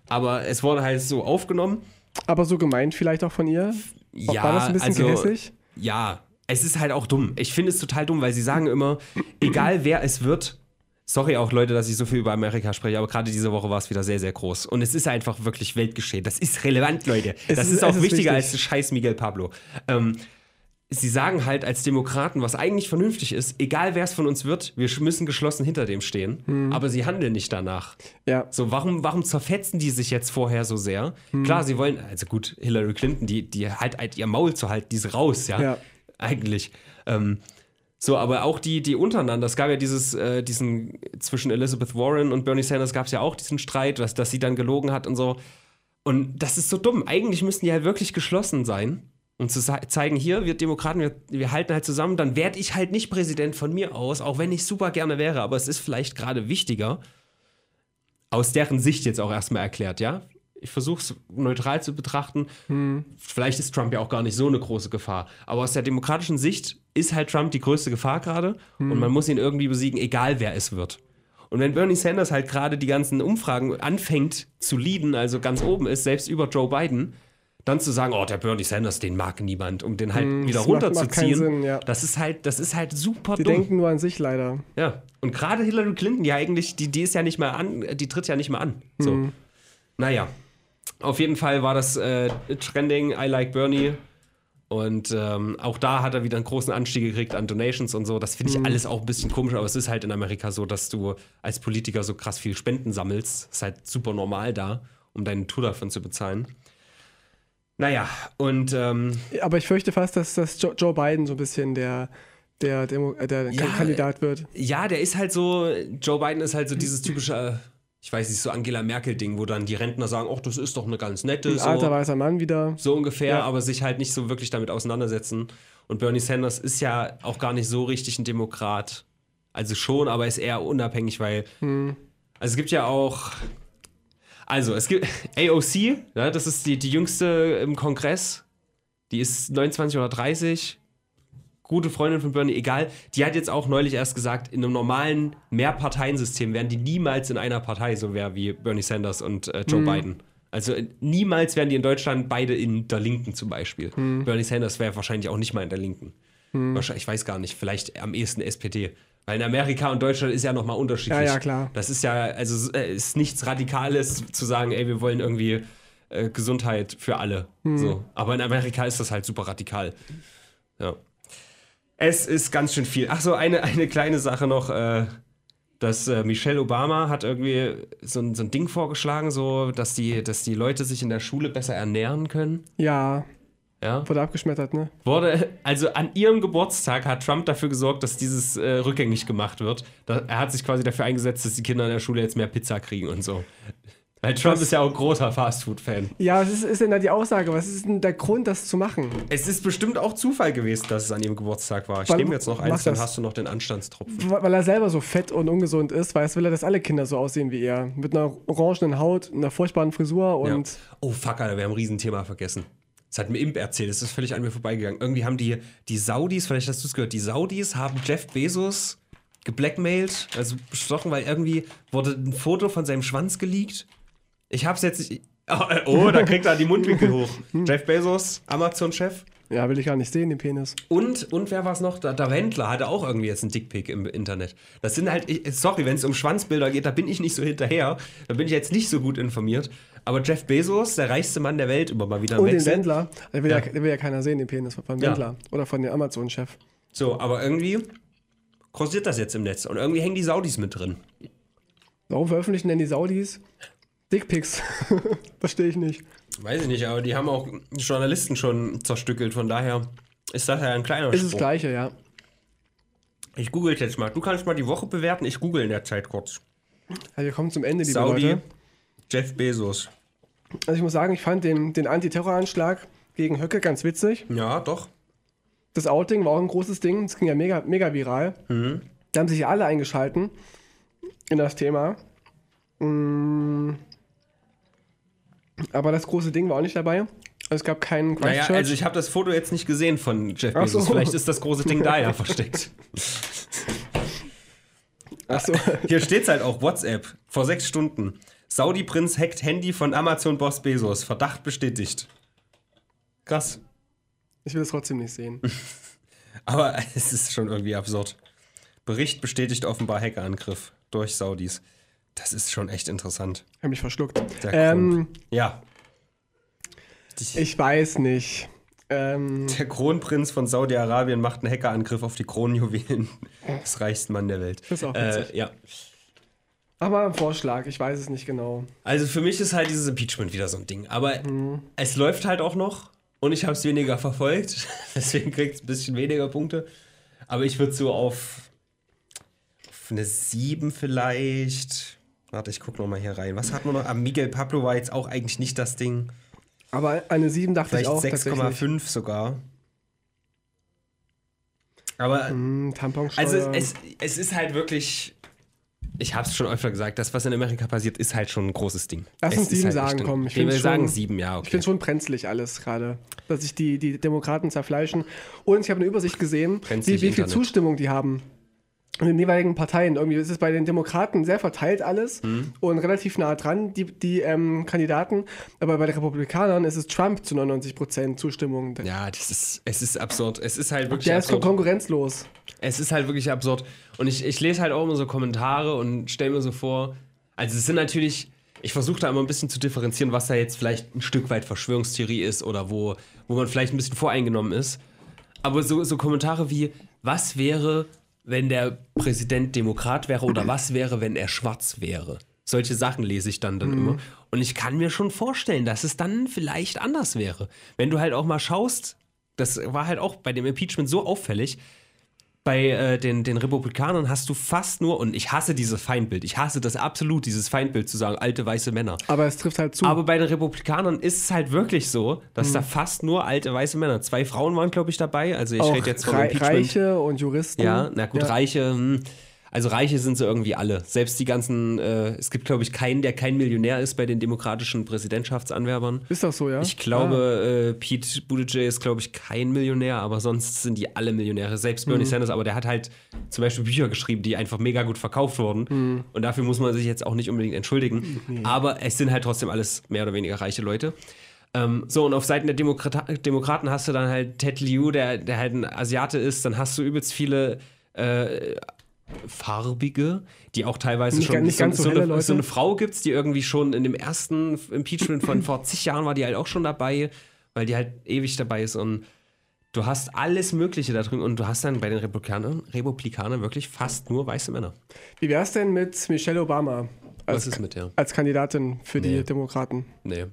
[SPEAKER 2] aber es wurde halt so aufgenommen.
[SPEAKER 1] Aber so gemeint vielleicht auch von ihr?
[SPEAKER 2] Ja,
[SPEAKER 1] War das ein bisschen
[SPEAKER 2] also,
[SPEAKER 1] gehässig?
[SPEAKER 2] Ja, es ist halt auch dumm. Ich finde es total dumm, weil sie sagen immer, egal wer es wird, sorry auch Leute, dass ich so viel über Amerika spreche, aber gerade diese Woche war es wieder sehr, sehr groß. Und es ist einfach wirklich Weltgeschehen. Das ist relevant, Leute.
[SPEAKER 1] Es
[SPEAKER 2] das
[SPEAKER 1] ist-
[SPEAKER 2] ist, auch wichtiger
[SPEAKER 1] wichtig.
[SPEAKER 2] als scheiß Miguel Pablo. Ähm, sie sagen halt als Demokraten, was eigentlich vernünftig ist, egal wer es von uns wird, wir müssen geschlossen hinter dem stehen.
[SPEAKER 1] Hm.
[SPEAKER 2] Aber sie handeln nicht danach.
[SPEAKER 1] Ja.
[SPEAKER 2] So, warum, warum zerfetzen die sich jetzt vorher so sehr?
[SPEAKER 1] Hm.
[SPEAKER 2] Klar, sie wollen, also gut, Hillary Clinton, die, die halt, halt ihr Maul zu halten, die ist raus, ja.
[SPEAKER 1] Ja.
[SPEAKER 2] Eigentlich. Ähm, so, aber auch die, die untereinander, es gab ja dieses, äh, diesen, zwischen Elizabeth Warren und Bernie Sanders gab es ja auch diesen Streit, dass, dass sie dann gelogen hat und so. Und das ist so dumm. Eigentlich müssten die halt wirklich geschlossen sein und zu zeigen, hier, wir Demokraten, wir, wir halten halt zusammen, dann werde ich halt nicht Präsident von mir aus, auch wenn ich super gerne wäre, aber es ist vielleicht gerade wichtiger, aus deren Sicht jetzt auch erstmal erklärt, ja? Ich versuche es neutral zu betrachten. Vielleicht ist Trump ja auch gar nicht so eine große Gefahr. Aber aus der demokratischen Sicht ist halt Trump die größte Gefahr gerade und man muss ihn irgendwie besiegen, egal wer es wird. Und wenn Bernie Sanders halt gerade die ganzen Umfragen anfängt zu leaden, also ganz oben ist, selbst über Joe Biden, dann zu sagen, oh, der Bernie Sanders, den mag niemand, um den halt wieder
[SPEAKER 1] das macht- macht
[SPEAKER 2] runterzuziehen,
[SPEAKER 1] keinen Sinn, ja.
[SPEAKER 2] das ist halt, das ist halt super
[SPEAKER 1] Die
[SPEAKER 2] dumm.
[SPEAKER 1] denken nur an sich leider.
[SPEAKER 2] Ja, und gerade Hillary Clinton, die eigentlich, die, die ist ja nicht mehr an, die tritt ja nicht mehr an. So.
[SPEAKER 1] Mhm.
[SPEAKER 2] Naja, auf jeden Fall war das äh, Trending, I like Bernie. Und ähm, auch da hat er wieder einen großen Anstieg gekriegt an Donations und so. Das finde ich
[SPEAKER 1] Mhm.
[SPEAKER 2] alles auch ein bisschen komisch, aber es ist halt in Amerika so, dass du als Politiker so krass viel Spenden sammelst. Ist halt super normal da, um deine Tour davon zu bezahlen. Naja, und ähm,
[SPEAKER 1] Aber ich fürchte fast, dass, dass Jo- Joe Biden so ein bisschen der, der, Demo äh, der
[SPEAKER 2] Ja,
[SPEAKER 1] Kandidat wird.
[SPEAKER 2] Ja, der ist halt so, Joe Biden ist halt so dieses typische, äh, ich weiß nicht, so Angela Merkel-Ding, wo dann die Rentner sagen, ach, das ist doch eine ganz nette,
[SPEAKER 1] Ein alter
[SPEAKER 2] so,
[SPEAKER 1] weißer Mann wieder.
[SPEAKER 2] so ungefähr,
[SPEAKER 1] Ja.
[SPEAKER 2] aber sich halt nicht so wirklich damit auseinandersetzen. Und Bernie Sanders ist ja auch gar nicht so richtig ein Demokrat. Also schon, aber ist eher unabhängig, weil,
[SPEAKER 1] Hm.
[SPEAKER 2] also es gibt ja auch, also es gibt AOC, ja, das ist die, die jüngste im Kongress, die ist 29 oder 30, gute Freundin von Bernie, egal. Die hat jetzt auch neulich erst gesagt, in einem normalen Mehrparteiensystem wären die niemals in einer Partei so wer wie Bernie Sanders und äh, Joe Biden. Also niemals wären die in Deutschland beide in der Linken zum Beispiel. Bernie Sanders wäre wahrscheinlich auch nicht mal in der Linken. Wahrscheinlich, ich weiß gar nicht, vielleicht am ehesten SPD. Weil in Amerika und Deutschland ist ja nochmal unterschiedlich.
[SPEAKER 1] Ja, ja, klar.
[SPEAKER 2] Das ist ja, also äh, ist nichts Radikales zu sagen, ey, wir wollen irgendwie äh, Gesundheit für alle. So. Aber in Amerika ist das halt super radikal. Ja. Es ist ganz schön viel. Ach so, eine, eine kleine Sache noch. Äh, dass äh, Michelle Obama hat irgendwie so ein, so ein Ding vorgeschlagen, so dass die, dass die Leute sich in der Schule besser ernähren können.
[SPEAKER 1] Ja,
[SPEAKER 2] Ja.
[SPEAKER 1] wurde abgeschmettert, ne?
[SPEAKER 2] Wurde, also an ihrem Geburtstag hat Trump dafür gesorgt, dass dieses äh, rückgängig gemacht wird. Da, er hat sich quasi dafür eingesetzt, dass die Kinder in der Schule jetzt mehr Pizza kriegen und so. Weil Trump
[SPEAKER 1] Was?
[SPEAKER 2] ist ja auch ein großer Fastfood-Fan.
[SPEAKER 1] Ja, was ist, ist denn da die Aussage? Was ist denn der Grund, das zu machen?
[SPEAKER 2] Es ist bestimmt auch Zufall gewesen, dass es an ihrem Geburtstag war. Ich
[SPEAKER 1] Weil-
[SPEAKER 2] nehme jetzt noch eins, dann hast du noch den Anstandstropfen.
[SPEAKER 1] Weil weil er selber so fett und ungesund ist, weiß, will er, dass alle Kinder so aussehen wie er. Mit einer orangenen Haut, einer furchtbaren Frisur und.
[SPEAKER 2] Ja. Oh fuck, Alter, wir haben ein Riesenthema vergessen. Das hat mir Imp erzählt, das ist völlig an mir vorbeigegangen. Irgendwie haben die, die Saudis, vielleicht hast du es gehört, die Saudis haben Jeff Bezos geblackmailt, also bestochen, weil irgendwie wurde ein Foto von seinem Schwanz geleakt. Ich hab's jetzt nicht. Oh, oh da kriegt er die Mundwinkel hoch. Jeff Bezos, Amazon-Chef.
[SPEAKER 1] Ja, will ich gar nicht sehen, den Penis.
[SPEAKER 2] Und, und wer war es noch? Der, der Wendler hatte auch irgendwie jetzt einen Dickpick im Internet. Das sind halt, ich, sorry, wenn es um Schwanzbilder geht, da bin ich nicht so hinterher. Da bin ich jetzt nicht so gut informiert. Aber Jeff Bezos, der reichste Mann der Welt, immer mal wieder
[SPEAKER 1] Und den
[SPEAKER 2] Wechseln.
[SPEAKER 1] Wendler. Den will ja.
[SPEAKER 2] Ja.
[SPEAKER 1] den will ja keiner sehen, den Penis von
[SPEAKER 2] Ja.
[SPEAKER 1] Wendler. Oder von dem Amazon-Chef.
[SPEAKER 2] So, aber irgendwie kursiert das jetzt im Netz. Und irgendwie hängen die Saudis mit drin.
[SPEAKER 1] Warum veröffentlichen denn die Saudis Dickpics? Verstehe ich nicht.
[SPEAKER 2] Weiß ich nicht, aber die haben auch Journalisten schon zerstückelt. Von daher ist das ja ein kleiner
[SPEAKER 1] Ist das
[SPEAKER 2] Sprung.
[SPEAKER 1] Gleiche, ja.
[SPEAKER 2] Ich google jetzt mal. Du kannst mal die Woche bewerten. Ich google in der Zeit kurz.
[SPEAKER 1] Also wir kommen zum Ende, liebe
[SPEAKER 2] Saudi,
[SPEAKER 1] Leute.
[SPEAKER 2] Jeff Bezos.
[SPEAKER 1] Also ich muss sagen, ich fand den, den Antiterroranschlag gegen Höcke ganz witzig.
[SPEAKER 2] Ja, doch.
[SPEAKER 1] Das Outing war auch ein großes Ding. Das ging ja mega, mega viral. Da haben sich ja alle eingeschalten in das Thema. Mm. Aber das große Ding war auch nicht dabei. Es gab keinen
[SPEAKER 2] Naja,
[SPEAKER 1] Christchurch.
[SPEAKER 2] also ich habe das Foto jetzt nicht gesehen von Jeff
[SPEAKER 1] Ach
[SPEAKER 2] Bezos.
[SPEAKER 1] so.
[SPEAKER 2] Vielleicht ist das große Ding da ja versteckt.
[SPEAKER 1] Achso.
[SPEAKER 2] Hier steht's halt auch, WhatsApp, vor sechs Stunden. Saudi-Prinz hackt Handy von Amazon-Boss Bezos. Verdacht bestätigt. Krass.
[SPEAKER 1] Ich will es trotzdem nicht sehen.
[SPEAKER 2] Aber es ist schon irgendwie absurd. Bericht bestätigt offenbar Hackerangriff durch Saudis. Das ist schon echt interessant.
[SPEAKER 1] Ich habe mich verschluckt. Ähm,
[SPEAKER 2] ja.
[SPEAKER 1] ich weiß nicht. Ähm,
[SPEAKER 2] Der Kronprinz von Saudi-Arabien macht einen Hackerangriff auf die Kronjuwelen des reichsten Mann der Welt.
[SPEAKER 1] Das ist auch witzig.
[SPEAKER 2] äh, ja.
[SPEAKER 1] aber ein Vorschlag, ich weiß es nicht genau.
[SPEAKER 2] Also für mich ist halt dieses Impeachment wieder so ein Ding. Aber
[SPEAKER 1] Mhm.
[SPEAKER 2] es läuft halt auch noch und ich habe es weniger verfolgt. Deswegen kriegt es ein bisschen weniger Punkte. Aber ich würde so auf, auf eine 7 vielleicht. Warte, ich gucke nochmal hier rein. Was hat man noch? Ah, Miguel Pablo war jetzt auch eigentlich nicht das Ding.
[SPEAKER 1] Aber eine 7 dachte
[SPEAKER 2] Vielleicht
[SPEAKER 1] ich auch tatsächlich.
[SPEAKER 2] 6,5 sogar. Aber
[SPEAKER 1] Tamponsteuer.
[SPEAKER 2] also es, es ist halt wirklich. Ich habe es schon öfter gesagt, das, was in Amerika passiert, ist halt schon ein großes Ding.
[SPEAKER 1] Lass uns sieben
[SPEAKER 2] halt
[SPEAKER 1] sagen, komm. Ich find's
[SPEAKER 2] sagen sieben, ja,
[SPEAKER 1] Ich
[SPEAKER 2] okay.
[SPEAKER 1] finde schon brenzlig alles gerade, dass sich die, die Demokraten zerfleischen. Und ich habe eine Übersicht gesehen, wie, wie viel. Zustimmung die haben. In den jeweiligen Parteien. Irgendwie ist es bei den Demokraten sehr verteilt alles
[SPEAKER 2] Mhm.
[SPEAKER 1] und relativ nah dran, die, die ähm, Kandidaten. Aber bei den Republikanern ist es Trump zu 99% Zustimmung.
[SPEAKER 2] Ja, das ist, es ist absurd. Es ist halt wirklich
[SPEAKER 1] Der ist
[SPEAKER 2] absurd.
[SPEAKER 1] konkurrenzlos.
[SPEAKER 2] Es ist halt wirklich absurd. Und ich, ich lese halt auch immer so Kommentare und stelle mir so vor, also es sind natürlich, ich versuche da immer ein bisschen zu differenzieren, was da jetzt vielleicht ein Stück weit Verschwörungstheorie ist oder wo, wo man vielleicht ein bisschen voreingenommen ist. Aber so, so Kommentare wie, was wäre, wenn der Präsident Demokrat wäre oder was wäre, wenn er schwarz wäre? Solche Sachen lese ich dann, dann immer. Und ich kann mir schon vorstellen, dass es dann vielleicht anders wäre. Wenn du halt auch mal schaust, das war halt auch bei dem Impeachment so auffällig, bei äh, den, den Republikanern hast du fast nur, und ich hasse dieses Feindbild, ich hasse das absolut, dieses Feindbild zu sagen, alte weiße Männer.
[SPEAKER 1] Aber es trifft halt zu.
[SPEAKER 2] Aber bei den Republikanern ist es halt wirklich so, dass
[SPEAKER 1] Mhm.
[SPEAKER 2] da fast nur alte weiße Männer, zwei Frauen waren, glaube ich, dabei. Also ich rede jetzt von
[SPEAKER 1] Rei-
[SPEAKER 2] Impeachment.
[SPEAKER 1] Reiche und Juristen.
[SPEAKER 2] Ja, na gut,
[SPEAKER 1] Ja.
[SPEAKER 2] Reiche, hm, also Reiche sind so irgendwie alle. Selbst die ganzen, äh, es gibt, glaube ich, keinen, der kein Millionär ist bei den demokratischen Präsidentschaftsanwerbern.
[SPEAKER 1] Ist doch so, ja?
[SPEAKER 2] Ich glaube, äh, Pete Buttigieg ist, glaube ich, kein Millionär, aber sonst sind die alle Millionäre. Selbst Bernie
[SPEAKER 1] Mhm.
[SPEAKER 2] Sanders, aber der hat halt zum Beispiel Bücher geschrieben, die einfach mega gut verkauft wurden.
[SPEAKER 1] Mhm.
[SPEAKER 2] Und dafür muss man sich jetzt auch nicht unbedingt entschuldigen. Aber es sind halt trotzdem alles mehr oder weniger reiche Leute. Ähm, so, und auf Seiten der Demokrata Demokraten hast du dann halt Ted Liu, der, der halt ein Asiate ist. Dann hast du übelst viele äh, Farbige, die auch teilweise
[SPEAKER 1] Nicht
[SPEAKER 2] schon
[SPEAKER 1] nicht
[SPEAKER 2] so,
[SPEAKER 1] ganz so
[SPEAKER 2] so, eine, so eine Frau gibt, die irgendwie schon in dem ersten Impeachment von vor zig Jahren war die halt auch schon dabei, weil die halt ewig dabei ist und du hast alles Mögliche da drin und du hast dann bei den Republikanern, Republikanern wirklich fast nur weiße Männer.
[SPEAKER 1] Wie wär's denn mit Michelle Obama
[SPEAKER 2] Was
[SPEAKER 1] als,
[SPEAKER 2] ist mit der?
[SPEAKER 1] als Kandidatin für die
[SPEAKER 2] Nee.
[SPEAKER 1] Demokraten?
[SPEAKER 2] Nee.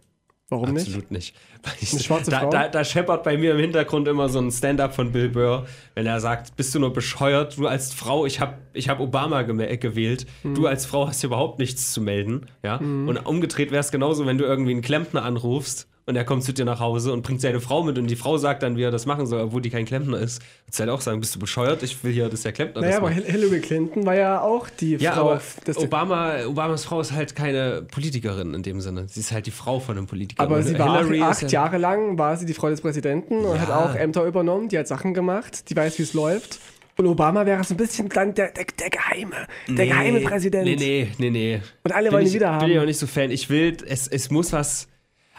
[SPEAKER 1] Warum nicht?
[SPEAKER 2] Absolut nicht. Weil ich,
[SPEAKER 1] Eine schwarze
[SPEAKER 2] da,
[SPEAKER 1] Frau?
[SPEAKER 2] Da, da scheppert bei mir im Hintergrund immer so ein Stand-up von Bill Burr, wenn er sagt, bist du nur bescheuert, du als Frau, ich habe ich hab Obama geme- gewählt,
[SPEAKER 1] Mhm.
[SPEAKER 2] du als Frau hast überhaupt nichts zu melden. Ja? Und umgedreht wäre es genauso, wenn du irgendwie einen Klempner anrufst und er kommt zu dir nach Hause und bringt seine Frau mit und die Frau sagt dann, wie er das machen soll, obwohl die kein Klempner ist. Würdest du halt auch sagen, bist du bescheuert, ich will hier, dass der Klempner
[SPEAKER 1] Naja,
[SPEAKER 2] das
[SPEAKER 1] aber
[SPEAKER 2] macht.
[SPEAKER 1] Hil- Hillary Clinton war ja auch die
[SPEAKER 2] Ja,
[SPEAKER 1] Frau.
[SPEAKER 2] aber Obama, Obamas Frau ist halt keine Politikerin in dem Sinne. Sie ist halt die Frau von einem Politiker.
[SPEAKER 1] aber
[SPEAKER 2] Und
[SPEAKER 1] sie war
[SPEAKER 2] Hillary
[SPEAKER 1] acht, acht
[SPEAKER 2] ja-
[SPEAKER 1] Jahre lang war sie die Frau des Präsidenten und
[SPEAKER 2] Ja.
[SPEAKER 1] hat auch Ämter übernommen, die hat Sachen gemacht, die weiß, wie es läuft. Und Obama wäre so ein bisschen dann der, der, der Geheime, der geheime Präsident.
[SPEAKER 2] Nee, nee, nee, nee.
[SPEAKER 1] Und alle
[SPEAKER 2] Bin
[SPEAKER 1] wollen ihn
[SPEAKER 2] ich,
[SPEAKER 1] wieder
[SPEAKER 2] Bin ich auch
[SPEAKER 1] haben.
[SPEAKER 2] nicht so Fan. Ich will, es, es muss was.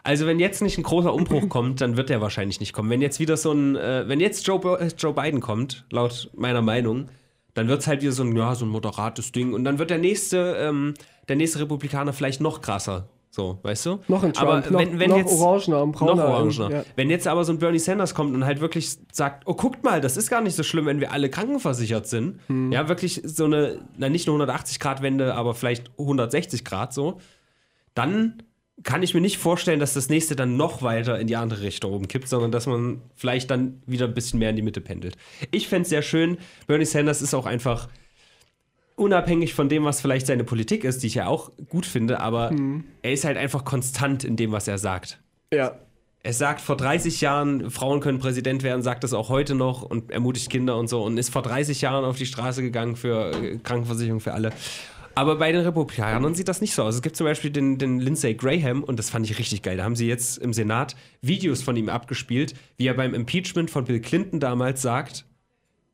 [SPEAKER 2] Also, wenn jetzt nicht ein großer Umbruch kommt, dann wird der wahrscheinlich nicht kommen. Wenn jetzt wieder so ein, äh, wenn jetzt Joe, äh, Joe Biden kommt, laut meiner Meinung, dann wird es halt wieder so ein, ja, so ein moderates Ding. Und dann wird der nächste, ähm, der nächste Republikaner vielleicht noch krasser. So, weißt du?
[SPEAKER 1] Noch ein Trump,
[SPEAKER 2] aber
[SPEAKER 1] noch,
[SPEAKER 2] wenn, wenn
[SPEAKER 1] noch
[SPEAKER 2] jetzt,
[SPEAKER 1] orangener und brauner.
[SPEAKER 2] noch orangener.
[SPEAKER 1] Ja.
[SPEAKER 2] Wenn jetzt aber so ein Bernie Sanders kommt und halt wirklich sagt, oh, guckt mal, das ist gar nicht so schlimm, wenn wir alle krankenversichert sind.
[SPEAKER 1] Hm.
[SPEAKER 2] Ja, wirklich so eine, na nicht eine 180-Grad-Wende, aber vielleicht 160 Grad so. Dann kann ich mir nicht vorstellen, dass das nächste dann noch weiter in die andere Richtung oben kippt, sondern dass man vielleicht dann wieder ein bisschen mehr in die Mitte pendelt. Ich fände es sehr schön. Bernie Sanders ist auch einfach unabhängig von dem, was vielleicht seine Politik ist, die ich ja auch gut finde, aber er ist halt einfach konstant in dem, was er sagt.
[SPEAKER 1] Ja.
[SPEAKER 2] Er sagt vor 30 Jahren, Frauen können Präsident werden, sagt das auch heute noch und ermutigt Kinder und so und ist vor 30 Jahren auf die Straße gegangen für äh, Krankenversicherung für alle. Aber bei den Republikanern sieht das nicht so aus. Es gibt zum Beispiel den, den Lindsey Graham und das fand ich richtig geil. Da haben sie jetzt im Senat Videos von ihm abgespielt, wie er beim Impeachment von Bill Clinton damals sagt,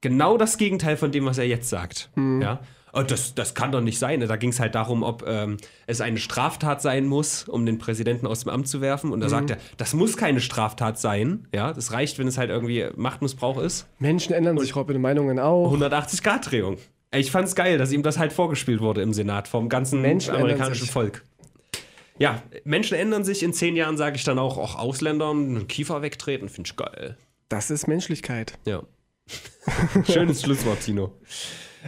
[SPEAKER 2] genau das Gegenteil von dem, was er jetzt sagt. Ja. Und das, das kann doch nicht sein. Da ging es halt darum, ob ähm, es eine Straftat sein muss, um den Präsidenten aus dem Amt zu werfen. Und da sagt er, das muss keine Straftat sein. Ja, das reicht, wenn es halt irgendwie Machtmissbrauch ist.
[SPEAKER 1] Menschen ändern sich, Robin, Meinungen auch.
[SPEAKER 2] 180-Grad-Drehung. Ich fand's geil, dass ihm das halt vorgespielt wurde im Senat vom ganzen
[SPEAKER 1] Menschen
[SPEAKER 2] amerikanischen. Volk. Ja, Menschen ändern sich. In zehn Jahren sage ich dann auch, auch Ausländern einen Kiefer wegtreten, finde ich geil.
[SPEAKER 1] Das ist Menschlichkeit.
[SPEAKER 2] Ja. Schönes Schlusswort, Tino.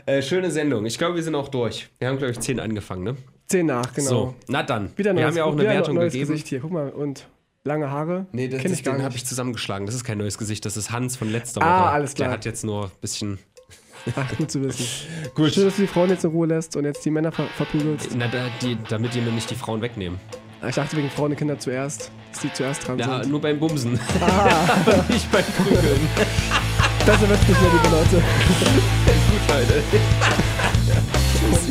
[SPEAKER 2] Äh, schöne Sendung. Ich glaube, wir sind auch durch. Wir haben, glaube ich, zehn angefangen, ne?
[SPEAKER 1] Zehn nach, genau.
[SPEAKER 2] So, na dann.
[SPEAKER 1] Wieder
[SPEAKER 2] wir
[SPEAKER 1] neues,
[SPEAKER 2] haben ja auch eine Wertung
[SPEAKER 1] neues
[SPEAKER 2] gegeben.
[SPEAKER 1] Gesicht hier. Guck mal, und lange Haare.
[SPEAKER 2] Nee, das
[SPEAKER 1] Kenn
[SPEAKER 2] ist,
[SPEAKER 1] ich gar
[SPEAKER 2] den
[SPEAKER 1] nicht.
[SPEAKER 2] habe ich zusammengeschlagen. Das ist kein neues Gesicht, das ist Hans von letzter Woche.
[SPEAKER 1] Ah, alles klar.
[SPEAKER 2] Der hat jetzt nur ein bisschen.
[SPEAKER 1] Ach, gut zu wissen.
[SPEAKER 2] Gut.
[SPEAKER 1] Schön, dass du die Frauen jetzt in Ruhe lässt und jetzt die Männer ver verprügelst.
[SPEAKER 2] Na, da, die, damit die mir nicht die Frauen wegnehmen.
[SPEAKER 1] Ich dachte wegen Frauen und Kinder zuerst, dass die zuerst dran
[SPEAKER 2] Ja,
[SPEAKER 1] sind.
[SPEAKER 2] nur beim Bumsen.
[SPEAKER 1] Ah,
[SPEAKER 2] Aber nicht beim Prügeln.
[SPEAKER 1] das wird nicht mehr, liebe Leute.
[SPEAKER 2] Gut, Leute.
[SPEAKER 1] Tschüss.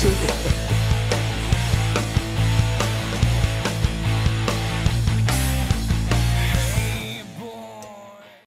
[SPEAKER 1] Tschüss.